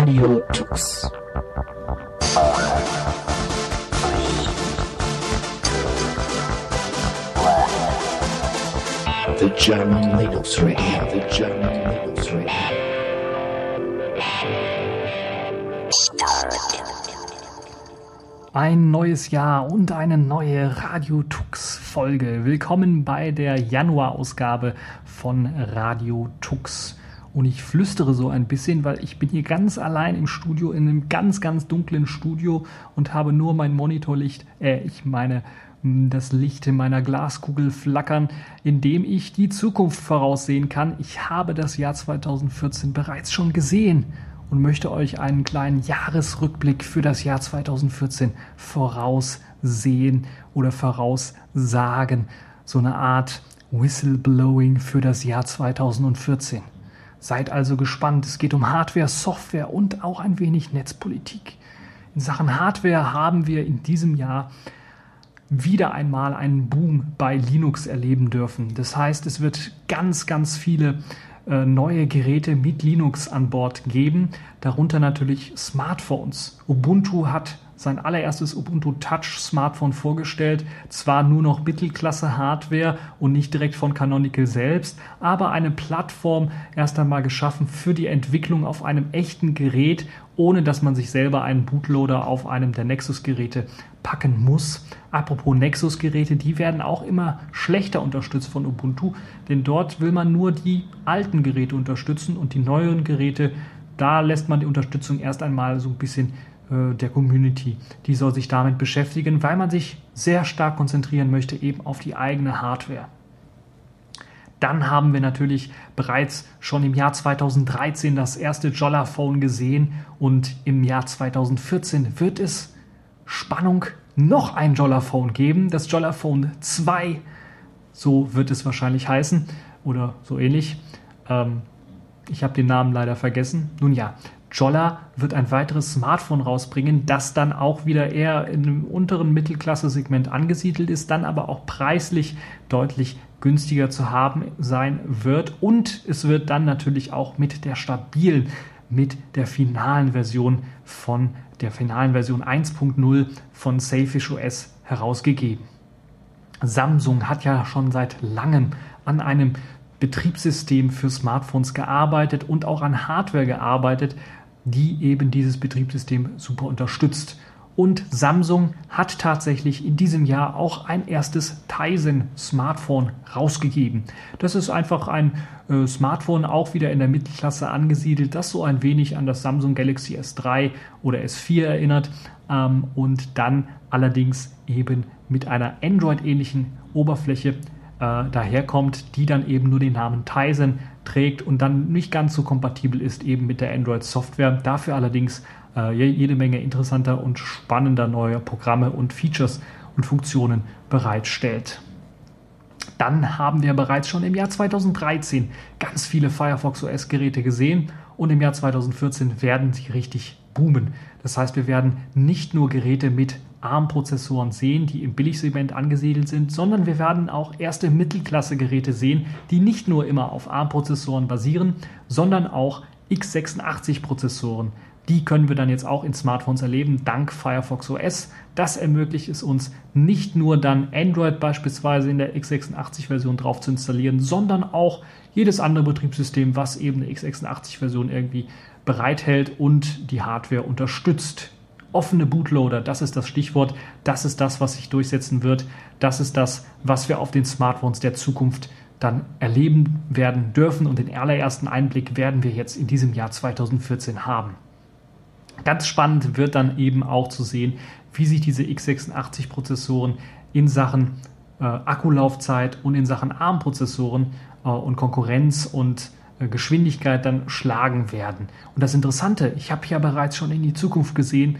Radio Tux. The German Linux Radio, the German Linux Radio. Ein neues Jahr und eine neue Radio Tux Folge. Willkommen bei der Januarausgabe von Radio Tux. Und ich flüstere so ein bisschen, weil ich bin hier ganz allein im Studio, in einem ganz, ganz dunklen Studio und habe nur mein Monitorlicht, äh, ich meine das Licht in meiner Glaskugel flackern, indem ich die Zukunft voraussehen kann. Ich habe das Jahr 2014 bereits schon gesehen und möchte euch einen kleinen Jahresrückblick für das Jahr 2014 voraussehen oder voraussagen. So eine Art Whistleblowing für das Jahr 2014. Seid also gespannt. Es geht um Hardware, Software und auch ein wenig Netzpolitik. In Sachen Hardware haben wir in diesem Jahr wieder einmal einen Boom bei Linux erleben dürfen. Das heißt, es wird ganz, ganz viele äh, neue Geräte mit Linux an Bord geben, darunter natürlich Smartphones. Ubuntu hat sein allererstes Ubuntu Touch Smartphone vorgestellt. Zwar nur noch Mittelklasse Hardware und nicht direkt von Canonical selbst, aber eine Plattform erst einmal geschaffen für die Entwicklung auf einem echten Gerät, ohne dass man sich selber einen Bootloader auf einem der Nexus-Geräte packen muss. Apropos Nexus-Geräte, die werden auch immer schlechter unterstützt von Ubuntu, denn dort will man nur die alten Geräte unterstützen und die neueren Geräte, da lässt man die Unterstützung erst einmal so ein bisschen der Community. Die soll sich damit beschäftigen, weil man sich sehr stark konzentrieren möchte eben auf die eigene Hardware. Dann haben wir natürlich bereits schon im Jahr 2013 das erste Jolla-Phone gesehen und im Jahr 2014 wird es Spannung noch ein Jolla-Phone geben, das Jolla-Phone 2, so wird es wahrscheinlich heißen oder so ähnlich. Ähm, ich habe den Namen leider vergessen. Nun ja, Jolla wird ein weiteres Smartphone rausbringen, das dann auch wieder eher im unteren Mittelklasse-Segment angesiedelt ist, dann aber auch preislich deutlich günstiger zu haben sein wird. Und es wird dann natürlich auch mit der stabilen, mit der finalen Version von der finalen Version 1.0 von Safish OS herausgegeben. Samsung hat ja schon seit langem an einem Betriebssystem für Smartphones gearbeitet und auch an Hardware gearbeitet, die eben dieses Betriebssystem super unterstützt. Und Samsung hat tatsächlich in diesem Jahr auch ein erstes Tizen-Smartphone rausgegeben. Das ist einfach ein äh, Smartphone, auch wieder in der Mittelklasse angesiedelt, das so ein wenig an das Samsung Galaxy S3 oder S4 erinnert ähm, und dann allerdings eben mit einer Android-ähnlichen Oberfläche äh, daherkommt, die dann eben nur den Namen Tizen trägt und dann nicht ganz so kompatibel ist eben mit der Android-Software. Dafür allerdings äh, jede Menge interessanter und spannender neuer Programme und Features und Funktionen bereitstellt. Dann haben wir bereits schon im Jahr 2013 ganz viele Firefox OS-Geräte gesehen und im Jahr 2014 werden sie richtig boomen. Das heißt, wir werden nicht nur Geräte mit ARM-Prozessoren sehen, die im Billigsegment angesiedelt sind, sondern wir werden auch erste Mittelklasse-Geräte sehen, die nicht nur immer auf ARM-Prozessoren basieren, sondern auch x86-Prozessoren. Die können wir dann jetzt auch in Smartphones erleben, dank Firefox OS. Das ermöglicht es uns nicht nur dann Android beispielsweise in der x86-Version drauf zu installieren, sondern auch jedes andere Betriebssystem, was eben eine x86-Version irgendwie bereithält und die Hardware unterstützt offene Bootloader, das ist das Stichwort, das ist das, was sich durchsetzen wird, das ist das, was wir auf den Smartphones der Zukunft dann erleben werden dürfen und den allerersten Einblick werden wir jetzt in diesem Jahr 2014 haben. Ganz spannend wird dann eben auch zu sehen, wie sich diese x86-Prozessoren in Sachen äh, Akkulaufzeit und in Sachen ARM-Prozessoren äh, und Konkurrenz und äh, Geschwindigkeit dann schlagen werden. Und das Interessante, ich habe ja bereits schon in die Zukunft gesehen,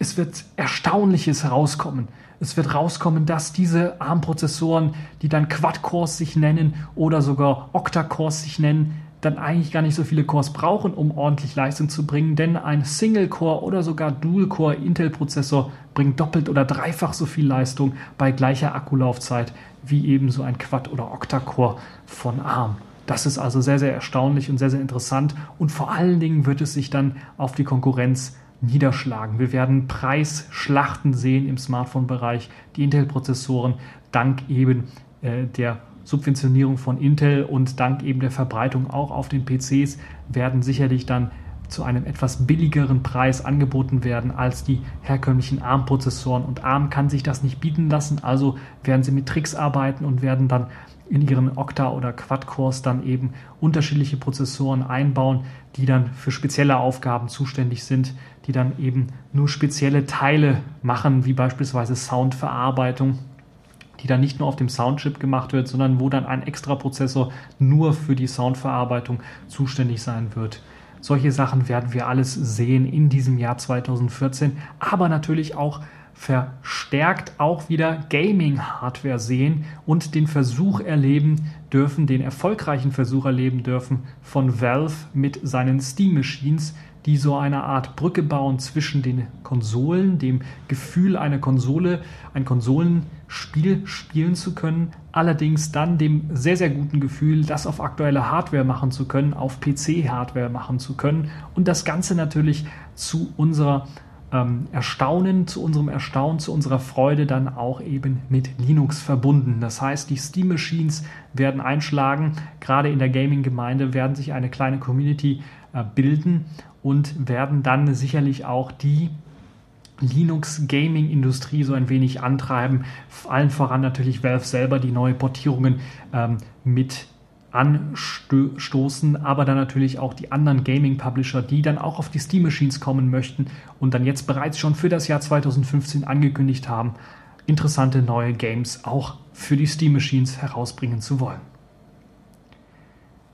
es wird Erstaunliches herauskommen. Es wird rauskommen, dass diese ARM-Prozessoren, die dann Quad-Cores sich nennen oder sogar Octa-Cores sich nennen, dann eigentlich gar nicht so viele Cores brauchen, um ordentlich Leistung zu bringen, denn ein Single-Core oder sogar Dual-Core Intel-Prozessor bringt doppelt oder dreifach so viel Leistung bei gleicher Akkulaufzeit wie eben so ein Quad- oder Octa-Core von ARM. Das ist also sehr, sehr erstaunlich und sehr, sehr interessant. Und vor allen Dingen wird es sich dann auf die Konkurrenz niederschlagen. Wir werden Preisschlachten sehen im Smartphone-Bereich. Die Intel-Prozessoren dank eben äh, der Subventionierung von Intel und dank eben der Verbreitung auch auf den PCs werden sicherlich dann zu einem etwas billigeren Preis angeboten werden als die herkömmlichen ARM-Prozessoren. Und ARM kann sich das nicht bieten lassen, also werden sie mit Tricks arbeiten und werden dann in ihren Octa- oder Quad-Cores dann eben unterschiedliche Prozessoren einbauen, die dann für spezielle Aufgaben zuständig sind, die dann eben nur spezielle Teile machen, wie beispielsweise Soundverarbeitung, die dann nicht nur auf dem Soundchip gemacht wird, sondern wo dann ein extra Prozessor nur für die Soundverarbeitung zuständig sein wird. Solche Sachen werden wir alles sehen in diesem Jahr 2014, aber natürlich auch verstärkt auch wieder Gaming-Hardware sehen und den Versuch erleben dürfen, den erfolgreichen Versuch erleben dürfen von Valve mit seinen Steam Machines, die so eine Art Brücke bauen zwischen den Konsolen, dem Gefühl, eine Konsole, ein Konsolenspiel spielen zu können, allerdings dann dem sehr, sehr guten Gefühl, das auf aktuelle Hardware machen zu können, auf PC-Hardware machen zu können und das Ganze natürlich zu unserer ähm, Erstaunen, zu unserem Erstaunen, zu unserer Freude dann auch eben mit Linux verbunden. Das heißt, die Steam Machines werden einschlagen, gerade in der Gaming-Gemeinde werden sich eine kleine Community äh, bilden und werden dann sicherlich auch die Linux Gaming Industrie so ein wenig antreiben. Allen voran natürlich Valve selber, die neue Portierungen ähm, mit anstoßen, aber dann natürlich auch die anderen Gaming-Publisher, die dann auch auf die Steam Machines kommen möchten und dann jetzt bereits schon für das Jahr 2015 angekündigt haben, interessante neue Games auch für die Steam Machines herausbringen zu wollen.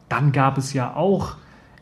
Dann gab es ja auch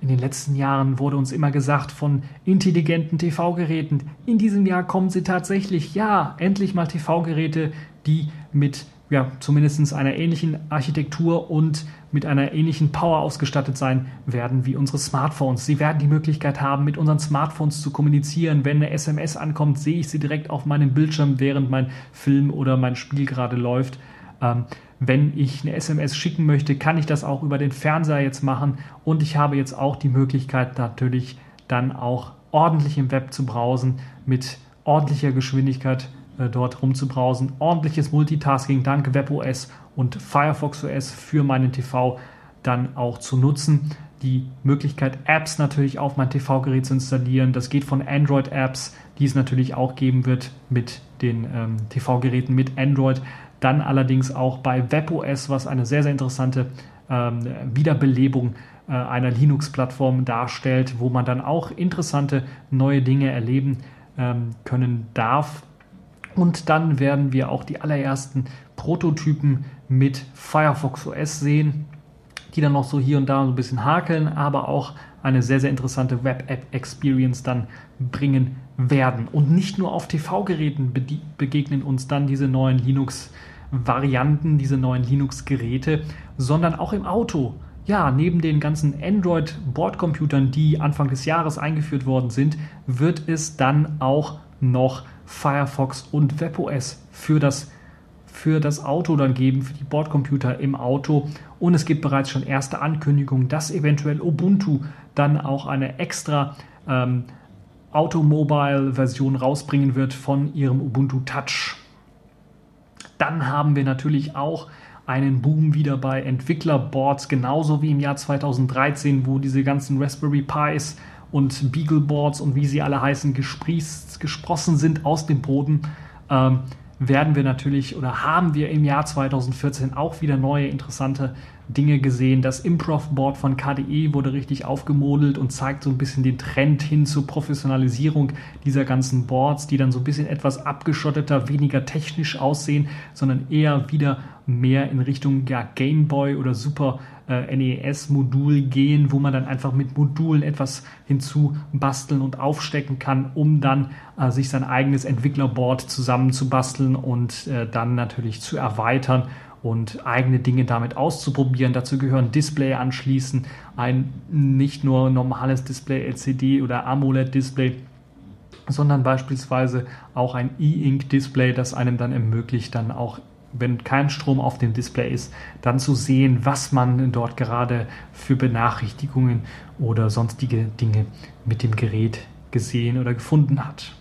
in den letzten Jahren wurde uns immer gesagt von intelligenten TV-Geräten. In diesem Jahr kommen sie tatsächlich, ja, endlich mal TV-Geräte, die mit ja, zumindest einer ähnlichen Architektur und mit einer ähnlichen Power ausgestattet sein werden wie unsere Smartphones. Sie werden die Möglichkeit haben, mit unseren Smartphones zu kommunizieren. Wenn eine SMS ankommt, sehe ich sie direkt auf meinem Bildschirm, während mein Film oder mein Spiel gerade läuft. Ähm, wenn ich eine SMS schicken möchte, kann ich das auch über den Fernseher jetzt machen und ich habe jetzt auch die Möglichkeit natürlich dann auch ordentlich im Web zu browsen mit ordentlicher Geschwindigkeit dort rumzubrausen. Ordentliches Multitasking dank WebOS und Firefox OS für meinen TV dann auch zu nutzen. Die Möglichkeit, Apps natürlich auf mein TV-Gerät zu installieren. Das geht von Android-Apps, die es natürlich auch geben wird mit den ähm, TV-Geräten mit Android. Dann allerdings auch bei WebOS, was eine sehr, sehr interessante ähm, Wiederbelebung äh, einer Linux-Plattform darstellt, wo man dann auch interessante neue Dinge erleben ähm, können darf. Und dann werden wir auch die allerersten Prototypen mit Firefox OS sehen, die dann noch so hier und da so ein bisschen hakeln, aber auch eine sehr, sehr interessante Web-App-Experience dann bringen werden. Und nicht nur auf TV-Geräten begegnen uns dann diese neuen Linux- Varianten, diese neuen Linux-Geräte, sondern auch im Auto. Ja, neben den ganzen Android-Bordcomputern, die Anfang des Jahres eingeführt worden sind, wird es dann auch noch Firefox und WebOS für das, für das Auto dann geben, für die Bordcomputer im Auto. Und es gibt bereits schon erste Ankündigungen, dass eventuell Ubuntu dann auch eine extra ähm, Automobile-Version rausbringen wird von ihrem Ubuntu Touch. Dann haben wir natürlich auch einen Boom wieder bei Entwicklerboards, genauso wie im Jahr 2013, wo diese ganzen Raspberry Pis und Beagleboards und wie sie alle heißen, gesprießt, gesprossen sind aus dem Boden. Ähm, werden wir natürlich oder haben wir im Jahr 2014 auch wieder neue interessante Dinge gesehen. Das Improv-Board von KDE wurde richtig aufgemodelt und zeigt so ein bisschen den Trend hin zur Professionalisierung dieser ganzen Boards, die dann so ein bisschen etwas abgeschotteter, weniger technisch aussehen, sondern eher wieder mehr in Richtung ja, Game Boy oder Super äh, NES-Modul gehen, wo man dann einfach mit Modulen etwas hinzubasteln und aufstecken kann, um dann äh, sich sein eigenes Entwicklerboard zusammenzubasteln und äh, dann natürlich zu erweitern und eigene Dinge damit auszuprobieren. Dazu gehören Display anschließen, ein nicht nur normales Display LCD oder AMOLED Display, sondern beispielsweise auch ein E-Ink Display, das einem dann ermöglicht, dann auch wenn kein Strom auf dem Display ist, dann zu sehen, was man dort gerade für Benachrichtigungen oder sonstige Dinge mit dem Gerät gesehen oder gefunden hat.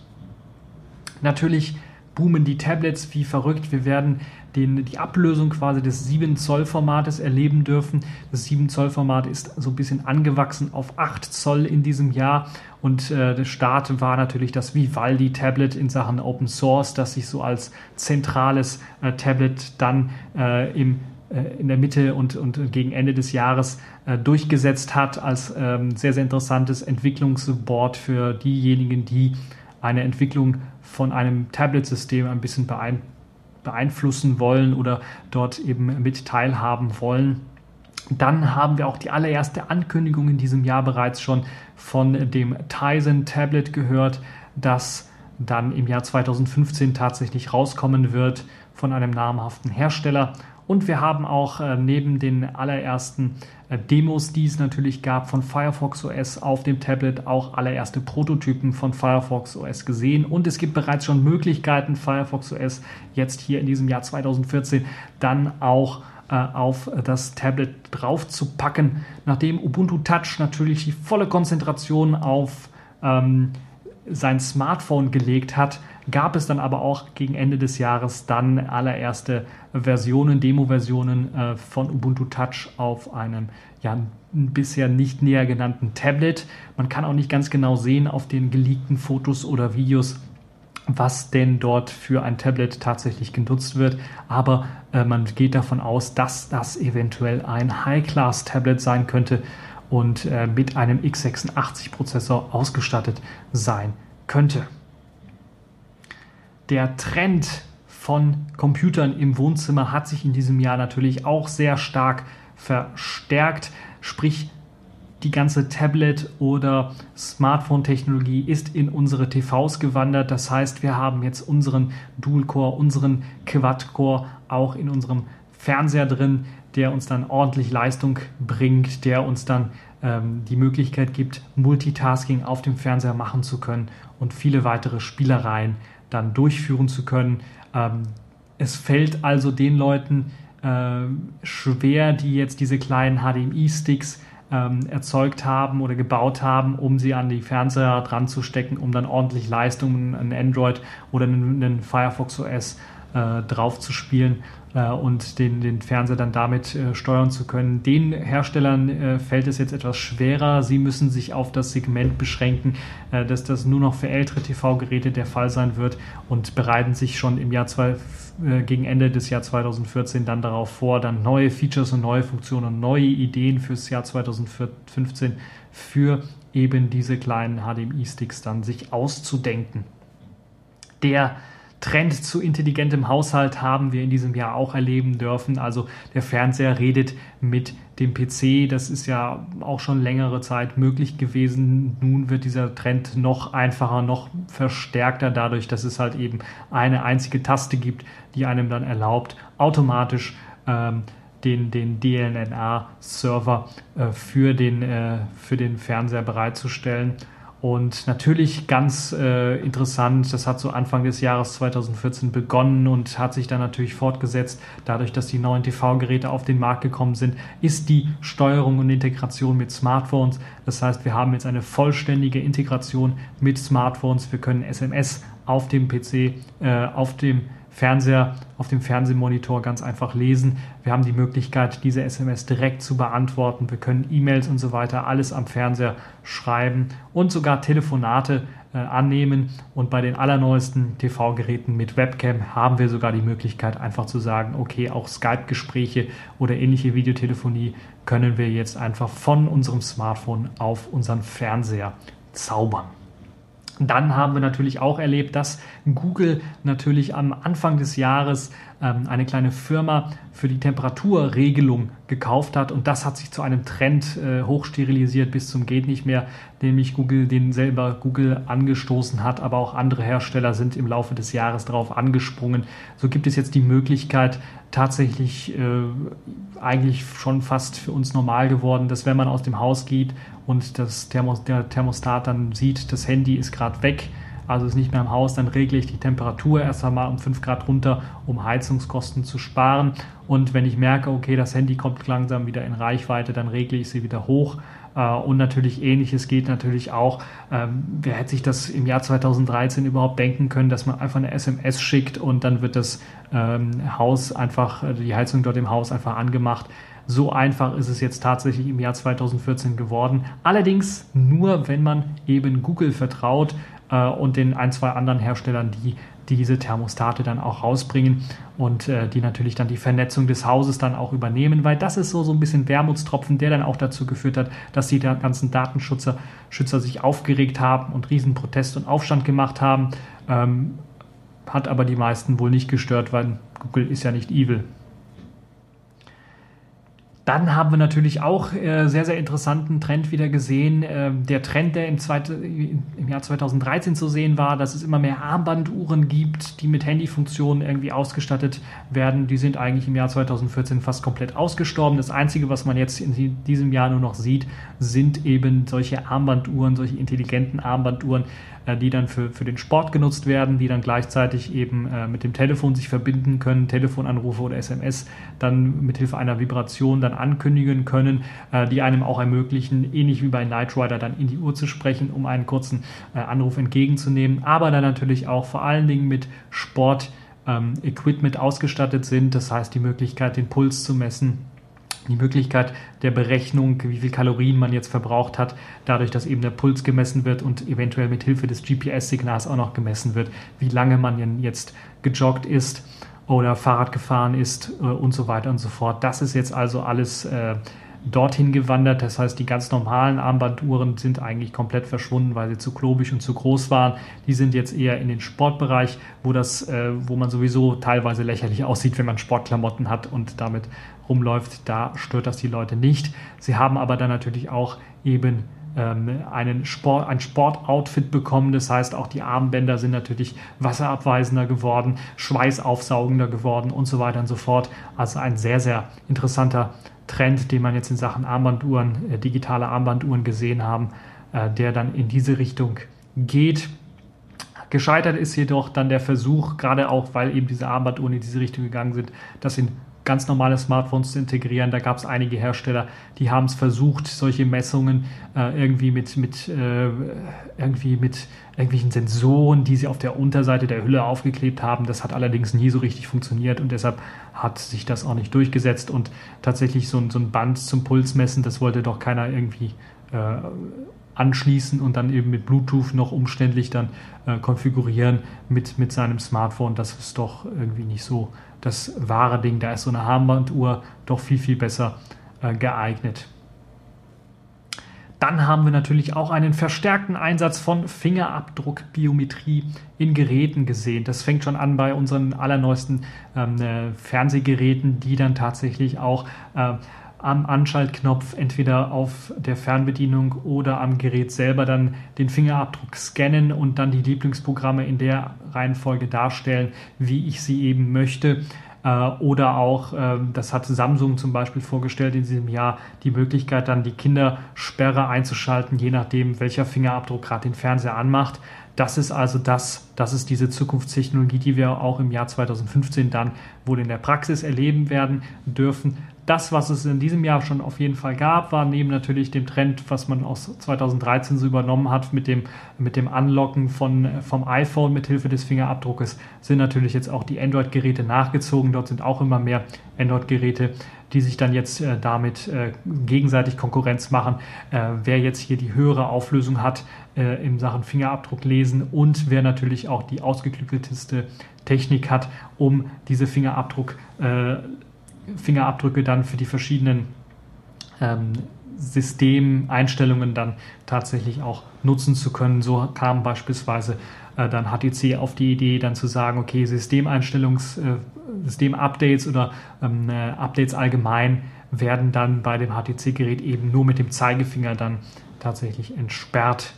Natürlich boomen die Tablets wie verrückt. Wir werden den, die Ablösung quasi des 7 Zoll Formates erleben dürfen. Das 7 Zoll Format ist so ein bisschen angewachsen auf 8 Zoll in diesem Jahr und äh, der Start war natürlich das Vivaldi Tablet in Sachen Open Source, das sich so als zentrales äh, Tablet dann äh, im äh, in der Mitte und, und gegen Ende des Jahres äh, durchgesetzt hat als ähm, sehr, sehr interessantes Entwicklungsboard für diejenigen, die eine Entwicklung von einem Tablet-System ein bisschen beeinflussen wollen oder dort eben mit teilhaben wollen. Dann haben wir auch die allererste Ankündigung in diesem Jahr bereits schon von dem Tizen Tablet gehört, das dann im Jahr 2015 tatsächlich rauskommen wird von einem namhaften Hersteller. Und wir haben auch äh, neben den allerersten äh, Demos, die es natürlich gab von Firefox OS auf dem Tablet, auch allererste Prototypen von Firefox OS gesehen. Und es gibt bereits schon Möglichkeiten, Firefox OS jetzt hier in diesem Jahr 2014 dann auch äh, auf das Tablet drauf zu packen, nachdem Ubuntu Touch natürlich die volle Konzentration auf ähm, sein Smartphone gelegt hat, gab es dann aber auch gegen Ende des Jahres dann allererste Versionen, Demo-Versionen äh, von Ubuntu Touch auf einem ja, bisher nicht näher genannten Tablet. Man kann auch nicht ganz genau sehen auf den geleakten Fotos oder Videos, was denn dort für ein Tablet tatsächlich genutzt wird. Aber äh, man geht davon aus, dass das eventuell ein High-Class-Tablet sein könnte und äh, mit einem x86-Prozessor ausgestattet sein könnte der Trend von Computern im Wohnzimmer hat sich in diesem Jahr natürlich auch sehr stark verstärkt. Sprich, die ganze Tablet- oder Smartphone-Technologie ist in unsere TVs gewandert. Das heißt, wir haben jetzt unseren Dual-Core, unseren Quad-Core auch in unserem Fernseher drin, der uns dann ordentlich Leistung bringt, der uns dann ähm, die Möglichkeit gibt, Multitasking auf dem Fernseher machen zu können und viele weitere Spielereien dann durchführen zu können. Ähm, es fällt also den Leuten äh, schwer, die jetzt diese kleinen HDMI-Sticks ähm, erzeugt haben oder gebaut haben, um sie an die Fernseher dran zu stecken, um dann ordentlich Leistung, ein Android oder einen Firefox OS äh, drauf zu spielen äh, und den, den Fernseher dann damit äh, steuern zu können. Den Herstellern äh, fällt es jetzt etwas schwerer. Sie müssen sich auf das Segment beschränken, äh, dass das nur noch für ältere TV-Geräte der Fall sein wird und bereiten sich schon im Jahr zwei, äh, gegen Ende des Jahr 2014 dann darauf vor, dann neue Features und neue Funktionen und neue Ideen fürs Jahr 2015 für eben diese kleinen HDMI-Sticks dann sich auszudenken. Der Trend zu intelligentem Haushalt haben wir in diesem Jahr auch erleben dürfen. Also der Fernseher redet mit dem PC. Das ist ja auch schon längere Zeit möglich gewesen. Nun wird dieser Trend noch einfacher, noch verstärkter dadurch, dass es halt eben eine einzige Taste gibt, die einem dann erlaubt, automatisch ähm, den, den DLNA-Server äh, für, äh, für den Fernseher bereitzustellen. Und natürlich ganz äh, interessant, das hat so Anfang des Jahres 2014 begonnen und hat sich dann natürlich fortgesetzt. Dadurch, dass die neuen TV-Geräte auf den Markt gekommen sind, ist die Steuerung und Integration mit Smartphones. Das heißt, wir haben jetzt eine vollständige Integration mit Smartphones. Wir können SMS auf dem PC, äh, auf dem Fernseher, auf dem Fernsehmonitor ganz einfach lesen. Wir haben die Möglichkeit, diese SMS direkt zu beantworten. Wir können E-Mails und so weiter alles am Fernseher schreiben und sogar Telefonate äh, annehmen. Und bei den allerneuesten TV-Geräten mit Webcam haben wir sogar die Möglichkeit, einfach zu sagen, okay, auch Skype-Gespräche oder ähnliche Videotelefonie können wir jetzt einfach von unserem Smartphone auf unseren Fernseher zaubern. Dann haben wir natürlich auch erlebt, dass Google natürlich am Anfang des Jahres ähm, eine kleine Firma für die Temperaturregelung gekauft hat und das hat sich zu einem Trend äh, hochsterilisiert bis zum geht nicht mehr, nämlich Google den selber Google angestoßen hat, aber auch andere Hersteller sind im Laufe des Jahres darauf angesprungen. So gibt es jetzt die Möglichkeit, tatsächlich äh, eigentlich schon fast für uns normal geworden, dass wenn man aus dem Haus geht und das Thermos, der Thermostat dann sieht, das Handy ist gerade weg, also ist nicht mehr im Haus, dann regle ich die Temperatur erst einmal um 5 Grad runter, um Heizungskosten zu sparen. Und wenn ich merke, okay, das Handy kommt langsam wieder in Reichweite, dann regle ich sie wieder hoch. Äh, und natürlich ähnliches geht natürlich auch. Ähm, wer hätte sich das im Jahr 2013 überhaupt denken können, dass man einfach eine SMS schickt und dann wird das ähm, Haus einfach, äh, die Heizung dort im Haus einfach angemacht. So einfach ist es jetzt tatsächlich im Jahr 2014 geworden. Allerdings nur, wenn man eben Google vertraut äh, und den ein, zwei anderen Herstellern, die diese Thermostate dann auch rausbringen und äh, die natürlich dann die Vernetzung des Hauses dann auch übernehmen, weil das ist so, so ein bisschen Wermutstropfen, der dann auch dazu geführt hat, dass die ganzen Datenschützer Schützer sich aufgeregt haben und riesen Protest und Aufstand gemacht haben. Ähm, hat aber die meisten wohl nicht gestört, weil Google ist ja nicht evil. Dann haben wir natürlich auch äh, sehr, sehr interessanten Trend wieder gesehen. Äh, der Trend, der im, zweite, im Jahr 2013 zu sehen war, dass es immer mehr Armbanduhren gibt, die mit Handyfunktionen irgendwie ausgestattet werden. Die sind eigentlich im Jahr 2014 fast komplett ausgestorben. Das Einzige, was man jetzt in diesem Jahr nur noch sieht, sind eben solche Armbanduhren, solche intelligenten Armbanduhren, äh, die dann für, für den Sport genutzt werden, die dann gleichzeitig eben äh, mit dem Telefon sich verbinden können, Telefonanrufe oder SMS dann mit Hilfe einer Vibration dann ankündigen können, äh, die einem auch ermöglichen, ähnlich wie bei Night Rider dann in die Uhr zu sprechen, um einen kurzen äh, Anruf entgegenzunehmen, aber dann natürlich auch vor allen Dingen mit Sport ähm, Equipment ausgestattet sind, das heißt die Möglichkeit, den Puls zu messen, die Möglichkeit der Berechnung, wie viel Kalorien man jetzt verbraucht hat, dadurch, dass eben der Puls gemessen wird und eventuell mit Hilfe des GPS-Signals auch noch gemessen wird, wie lange man jetzt gejoggt ist oder Fahrrad gefahren ist äh, und so weiter und so fort. Das ist jetzt also alles äh, dorthin gewandert. Das heißt, die ganz normalen Armbanduhren sind eigentlich komplett verschwunden, weil sie zu klobig und zu groß waren. Die sind jetzt eher in den Sportbereich, wo das, äh, wo man sowieso teilweise lächerlich aussieht, wenn man Sportklamotten hat und damit rumläuft. Da stört das die Leute nicht. Sie haben aber dann natürlich auch eben einen Sport, ein Sportoutfit bekommen. Das heißt, auch die Armbänder sind natürlich wasserabweisender geworden, schweißaufsaugender geworden und so weiter und so fort. Also ein sehr, sehr interessanter Trend, den man jetzt in Sachen Armbanduhren, äh, digitale Armbanduhren gesehen haben, äh, der dann in diese Richtung geht. Gescheitert ist jedoch dann der Versuch, gerade auch weil eben diese Armbanduhren in diese Richtung gegangen sind, das in ganz normale Smartphones zu integrieren. Da gab es einige Hersteller, die haben es versucht, solche Messungen äh, irgendwie mit, mit äh, irgendwie mit irgendwelchen Sensoren, die sie auf der Unterseite der Hülle aufgeklebt haben. Das hat allerdings nie so richtig funktioniert und deshalb hat sich das auch nicht durchgesetzt. Und tatsächlich so ein, so ein Band zum Pulsmessen, das wollte doch keiner irgendwie äh, anschließen und dann eben mit Bluetooth noch umständlich dann äh, konfigurieren mit, mit seinem Smartphone. Das ist doch irgendwie nicht so das wahre Ding. Da ist so eine Armbanduhr doch viel, viel besser äh, geeignet. Dann haben wir natürlich auch einen verstärkten Einsatz von Fingerabdruckbiometrie in Geräten gesehen. Das fängt schon an bei unseren allerneuesten ähm, äh, Fernsehgeräten, die dann tatsächlich auch äh, am Anschaltknopf entweder auf der Fernbedienung oder am Gerät selber dann den Fingerabdruck scannen und dann die Lieblingsprogramme in der Reihenfolge darstellen, wie ich sie eben möchte. Äh, oder auch, ähm, das hat Samsung zum Beispiel vorgestellt in diesem Jahr, die Möglichkeit dann die Kindersperre einzuschalten, je nachdem, welcher Fingerabdruck gerade den Fernseher anmacht. Das ist also das, das ist diese Zukunftstechnologie, die wir auch im Jahr 2015 dann wohl in der Praxis erleben werden dürfen das, was es in diesem Jahr schon auf jeden Fall gab, war neben natürlich dem Trend, was man aus 2013 so übernommen hat mit dem, mit dem Anlocken von, vom iPhone mit Hilfe des Fingerabdruckes, sind natürlich jetzt auch die Android-Geräte nachgezogen. Dort sind auch immer mehr Android-Geräte, die sich dann jetzt äh, damit äh, gegenseitig Konkurrenz machen. Äh, wer jetzt hier die höhere Auflösung hat äh, in Sachen Fingerabdruck lesen und wer natürlich auch die ausgeklügelteste Technik hat, um diese Fingerabdruck äh, Fingerabdrücke dann für die verschiedenen ähm, Systemeinstellungen dann tatsächlich auch nutzen zu können. So kam beispielsweise äh, dann HTC auf die Idee, dann zu sagen, okay, Systemeinstellungs, äh, Systemupdates oder ähm, äh, Updates allgemein werden dann bei dem HTC-Gerät eben nur mit dem Zeigefinger dann tatsächlich entsperrt.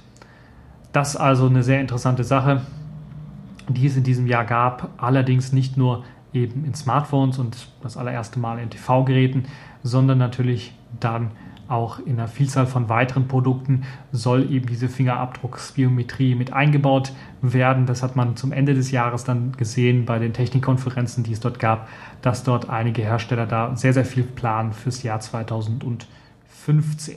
Das also eine sehr interessante Sache, die es in diesem Jahr gab, allerdings nicht nur eben in Smartphones und das allererste Mal in TV-Geräten, sondern natürlich dann auch in einer Vielzahl von weiteren Produkten soll eben diese Fingerabdrucksbiometrie mit eingebaut werden. Das hat man zum Ende des Jahres dann gesehen bei den Technikkonferenzen, die es dort gab, dass dort einige Hersteller da sehr, sehr viel planen fürs Jahr 2015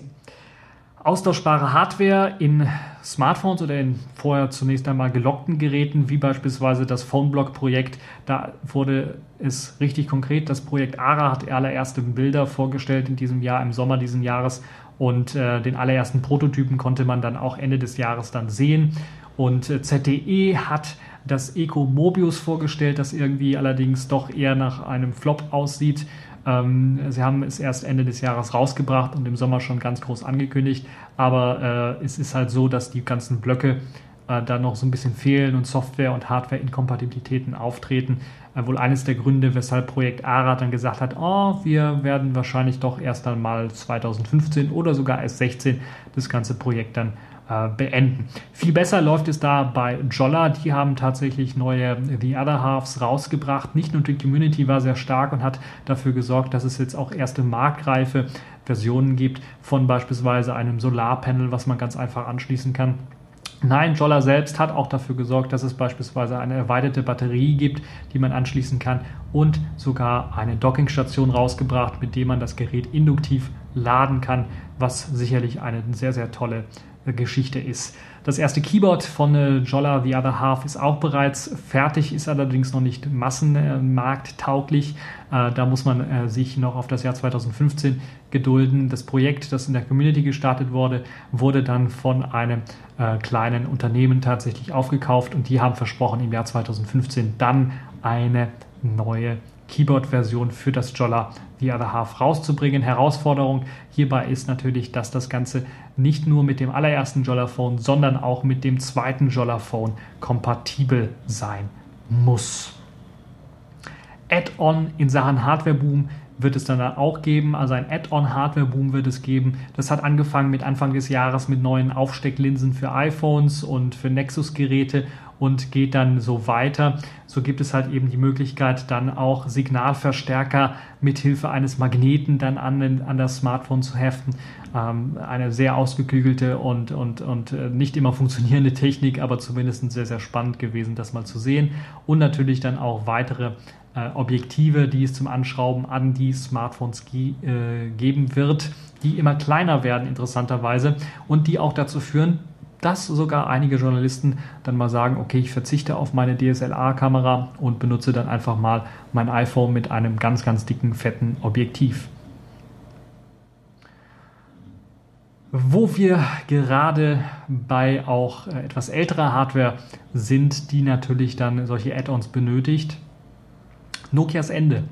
austauschbare Hardware in Smartphones oder in vorher zunächst einmal gelockten Geräten, wie beispielsweise das PhoneBlock-Projekt. Da wurde es richtig konkret. Das Projekt ARA hat allererste Bilder vorgestellt in diesem Jahr, im Sommer diesen Jahres. Und äh, den allerersten Prototypen konnte man dann auch Ende des Jahres dann sehen. Und äh, ZTE hat das Eco Mobius vorgestellt, das irgendwie allerdings doch eher nach einem Flop aussieht. Ähm, sie haben es erst Ende des Jahres rausgebracht und im Sommer schon ganz groß angekündigt. Aber äh, es ist halt so, dass die ganzen Blöcke äh, da noch so ein bisschen fehlen und Software- und Hardware-Inkompatibilitäten auftreten. Äh, wohl eines der Gründe, weshalb Projekt ARA dann gesagt hat, oh, wir werden wahrscheinlich doch erst einmal 2015 oder sogar erst 16 das ganze Projekt dann beenden. Viel besser läuft es da bei Jolla. Die haben tatsächlich neue The Other Halves rausgebracht. Nicht nur die Community war sehr stark und hat dafür gesorgt, dass es jetzt auch erste marktreife Versionen gibt von beispielsweise einem Solarpanel, was man ganz einfach anschließen kann. Nein, Jolla selbst hat auch dafür gesorgt, dass es beispielsweise eine erweiterte Batterie gibt, die man anschließen kann und sogar eine Dockingstation rausgebracht, mit dem man das Gerät induktiv laden kann, was sicherlich eine sehr, sehr tolle Geschichte ist. Das erste Keyboard von äh, Jolla The Other Half ist auch bereits fertig, ist allerdings noch nicht massenmarkttauglich. Äh, da muss man äh, sich noch auf das Jahr 2015 gedulden. Das Projekt, das in der Community gestartet wurde, wurde dann von einem kleinen Unternehmen tatsächlich aufgekauft und die haben versprochen, im Jahr 2015 dann eine neue Keyboard-Version für das Jolla The Other Half rauszubringen. Herausforderung hierbei ist natürlich, dass das Ganze nicht nur mit dem allerersten Jolla-Phone, sondern auch mit dem zweiten Jolla-Phone kompatibel sein muss. Add-on in Sachen Hardware-Boom wird es dann auch geben. Also ein Add-on-Hardware-Boom wird es geben. Das hat angefangen mit Anfang des Jahres mit neuen Aufstecklinsen für iPhones und für Nexus-Geräte und geht dann so weiter. So gibt es halt eben die Möglichkeit, dann auch Signalverstärker mithilfe eines Magneten dann an, an das Smartphone zu heften. Ähm, eine sehr ausgeklügelte und, und, und äh, nicht immer funktionierende Technik, aber zumindest sehr, sehr spannend gewesen, das mal zu sehen. Und natürlich dann auch weitere äh, Objektive, die es zum Anschrauben an die Smartphones äh, geben wird, die immer kleiner werden, interessanterweise, und die auch dazu führen, dass sogar einige Journalisten dann mal sagen, okay, ich verzichte auf meine DSLR-Kamera und benutze dann einfach mal mein iPhone mit einem ganz, ganz dicken, fetten Objektiv. Wo wir gerade bei auch äh, etwas älterer Hardware sind, die natürlich dann solche Add-ons benötigt, Nokias Ende.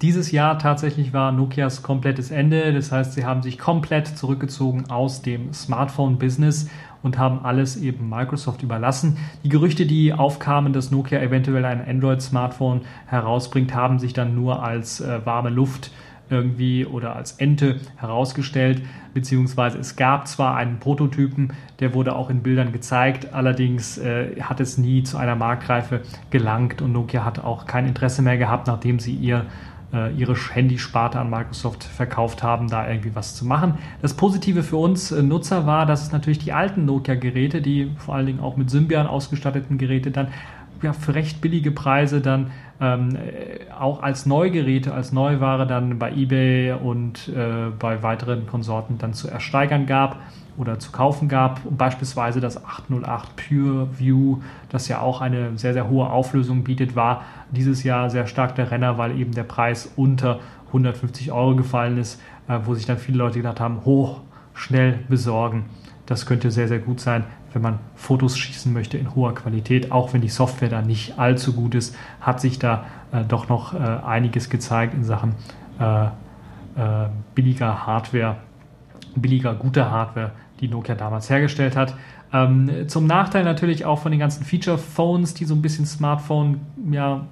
Dieses Jahr tatsächlich war Nokias komplettes Ende. Das heißt, sie haben sich komplett zurückgezogen aus dem Smartphone-Business und haben alles eben Microsoft überlassen. Die Gerüchte, die aufkamen, dass Nokia eventuell ein Android-Smartphone herausbringt, haben sich dann nur als äh, warme Luft irgendwie oder als Ente herausgestellt, beziehungsweise es gab zwar einen Prototypen, der wurde auch in Bildern gezeigt, allerdings äh, hat es nie zu einer Marktreife gelangt und Nokia hat auch kein Interesse mehr gehabt, nachdem sie ihr ihre Handysparte an Microsoft verkauft haben, da irgendwie was zu machen. Das Positive für uns äh, Nutzer war, dass es natürlich die alten Nokia-Geräte, die vor allen Dingen auch mit Symbian ausgestatteten Geräte dann ja, für recht billige Preise dann ähm, äh, auch als Neugeräte, als Neuware dann bei eBay und äh, bei weiteren Konsorten dann zu ersteigern gab oder zu kaufen gab. beispielsweise das 808 Pure View, das ja auch eine sehr, sehr hohe Auflösung bietet, war dieses Jahr sehr stark der Renner, weil eben der Preis unter 150 Euro gefallen ist, äh, wo sich dann viele Leute gedacht haben, hoch, schnell besorgen. Das könnte sehr, sehr gut sein, wenn man Fotos schießen möchte in hoher Qualität. Auch wenn die Software da nicht allzu gut ist, hat sich da äh, doch noch äh, einiges gezeigt in Sachen äh, äh billiger Hardware, billiger, guter Hardware, die Nokia damals hergestellt hat. Ähm, zum Nachteil natürlich auch von den ganzen Feature-Phones, die so ein bisschen Smartphone, ja,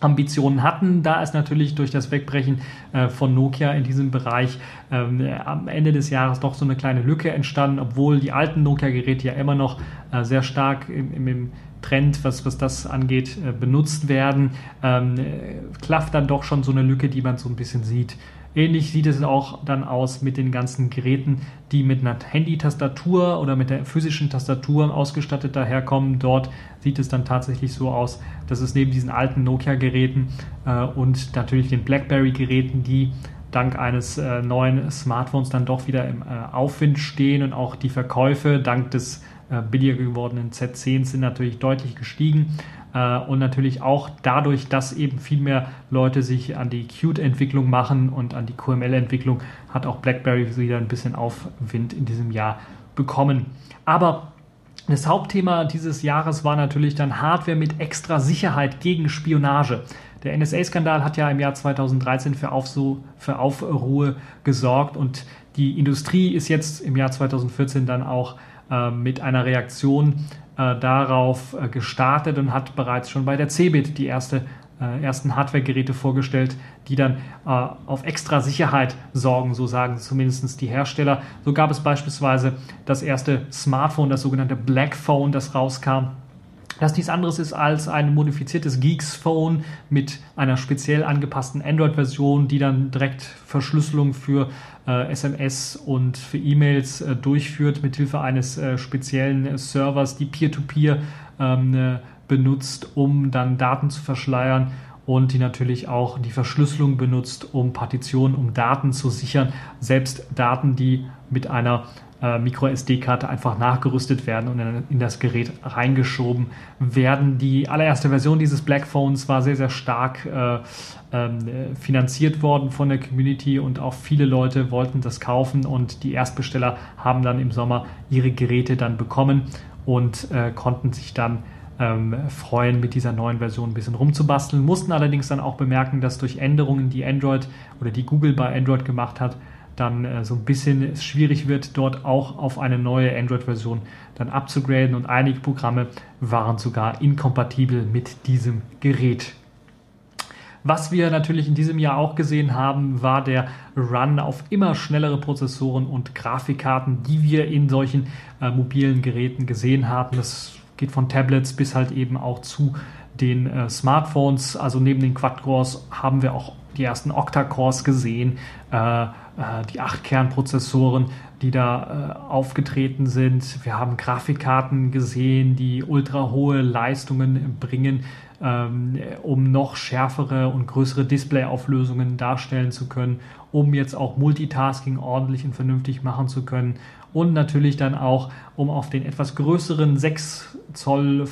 Ambitionen hatten. Da ist natürlich durch das Wegbrechen äh, von Nokia in diesem Bereich ähm, am Ende des Jahres doch so eine kleine Lücke entstanden, obwohl die alten Nokia-Geräte ja immer noch äh, sehr stark im, im, Trend, was, was das angeht, äh, benutzt werden, ähm, klafft dann doch schon so eine Lücke, die man so ein bisschen sieht. Ähnlich sieht es auch dann aus mit den ganzen Geräten, die mit einer Handy-Tastatur oder mit der physischen Tastatur ausgestattet daherkommen. Dort sieht es dann tatsächlich so aus, dass es neben diesen alten Nokia-Geräten äh, und natürlich den BlackBerry-Geräten, die dank eines äh, neuen Smartphones dann doch wieder im äh, Aufwind stehen und auch die Verkäufe dank des äh, billiger gewordenen Z10 sind natürlich deutlich gestiegen. Äh, und natürlich auch dadurch, dass eben viel mehr Leute sich an die Qt-Entwicklung machen und an die QML-Entwicklung, hat auch BlackBerry wieder ein bisschen Aufwind in diesem Jahr bekommen. Aber das Hauptthema dieses Jahres war natürlich dann Hardware mit extra Sicherheit gegen Spionage. Der NSA-Skandal hat ja im Jahr 2013 für, Aufso für Aufruhe gesorgt und die Industrie ist jetzt im Jahr 2014 dann auch äh, mit einer Reaktion darauf äh, gestartet und hat bereits schon bei der CeBIT die erste äh, ersten Hardware-Geräte vorgestellt, die dann äh, auf extra Sicherheit sorgen, so sagen zumindest die Hersteller. So gab es beispielsweise das erste Smartphone, das sogenannte Black Phone, das rauskam das nichts anderes ist als ein modifiziertes Geeks Phone mit einer speziell angepassten Android-Version, die dann direkt Verschlüsselung für äh, SMS und für E-Mails äh, durchführt, mithilfe eines äh, speziellen Servers, die Peer-to-Peer -Peer, ähm, äh, benutzt, um dann Daten zu verschleiern und die natürlich auch die Verschlüsselung benutzt, um Partitionen, um Daten zu sichern, selbst Daten, die mit einer äh, Micro-SD-Karte einfach nachgerüstet werden und in, in, das Gerät reingeschoben werden. Die allererste Version dieses Black Phones war sehr, sehr stark äh, äh, finanziert worden von der Community und auch viele Leute wollten das kaufen und die Erstbesteller haben dann im Sommer ihre Geräte dann bekommen und äh, konnten sich dann ähm, freuen, mit dieser neuen Version ein bisschen rumzubasteln, mussten allerdings dann auch bemerken, dass durch Änderungen, die Android oder die Google bei Android gemacht hat, dann äh, so ein bisschen schwierig wird, dort auch auf eine neue Android-Version dann abzugraden und einige Programme waren sogar inkompatibel mit diesem Gerät. Was wir natürlich in diesem Jahr auch gesehen haben, war der Run auf immer schnellere Prozessoren und Grafikkarten, die wir in solchen äh, mobilen Geräten gesehen haben. Das geht von Tablets bis halt eben auch zu den äh, Smartphones. Also neben den Quad-Cores haben wir auch die ersten Octa-Cores gesehen, äh, äh, die 8-Kern-Prozessoren, die da äh, aufgetreten sind. Wir haben Grafikkarten gesehen, die ultra hohe Leistungen bringen, ähm, um noch schärfere und größere Displayauflösungen darstellen zu können, um jetzt auch Multitasking ordentlich und vernünftig machen zu können und natürlich dann auch, um auf den etwas größeren 6 Zoll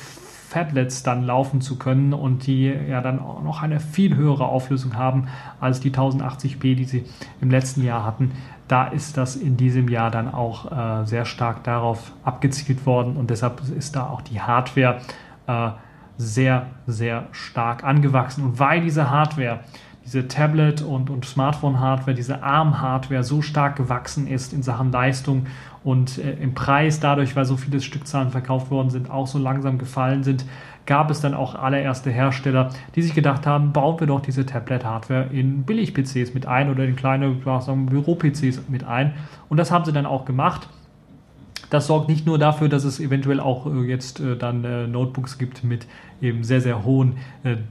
Phablets dann laufen zu können und die ja dann auch noch eine viel höhere Auflösung haben als die 1080p, die sie im letzten Jahr hatten. Da ist das in diesem Jahr dann auch äh, sehr stark darauf abgezielt worden und deshalb ist da auch die Hardware äh, sehr, sehr stark angewachsen. Und weil diese Hardware diese Tablet- und, und Smartphone-Hardware, diese ARM-Hardware so stark gewachsen ist in Sachen Leistung und äh, im Preis dadurch, weil so viele Stückzahlen verkauft worden sind, auch so langsam gefallen sind, gab es dann auch allererste Hersteller, die sich gedacht haben, bauen wir doch diese Tablet-Hardware in Billig-PCs mit ein oder in kleine Büro-PCs mit ein. Und das haben sie dann auch gemacht. Das sorgt nicht nur dafür, dass es eventuell auch äh, jetzt äh, dann äh, Notebooks gibt mit eben sehr, sehr hohen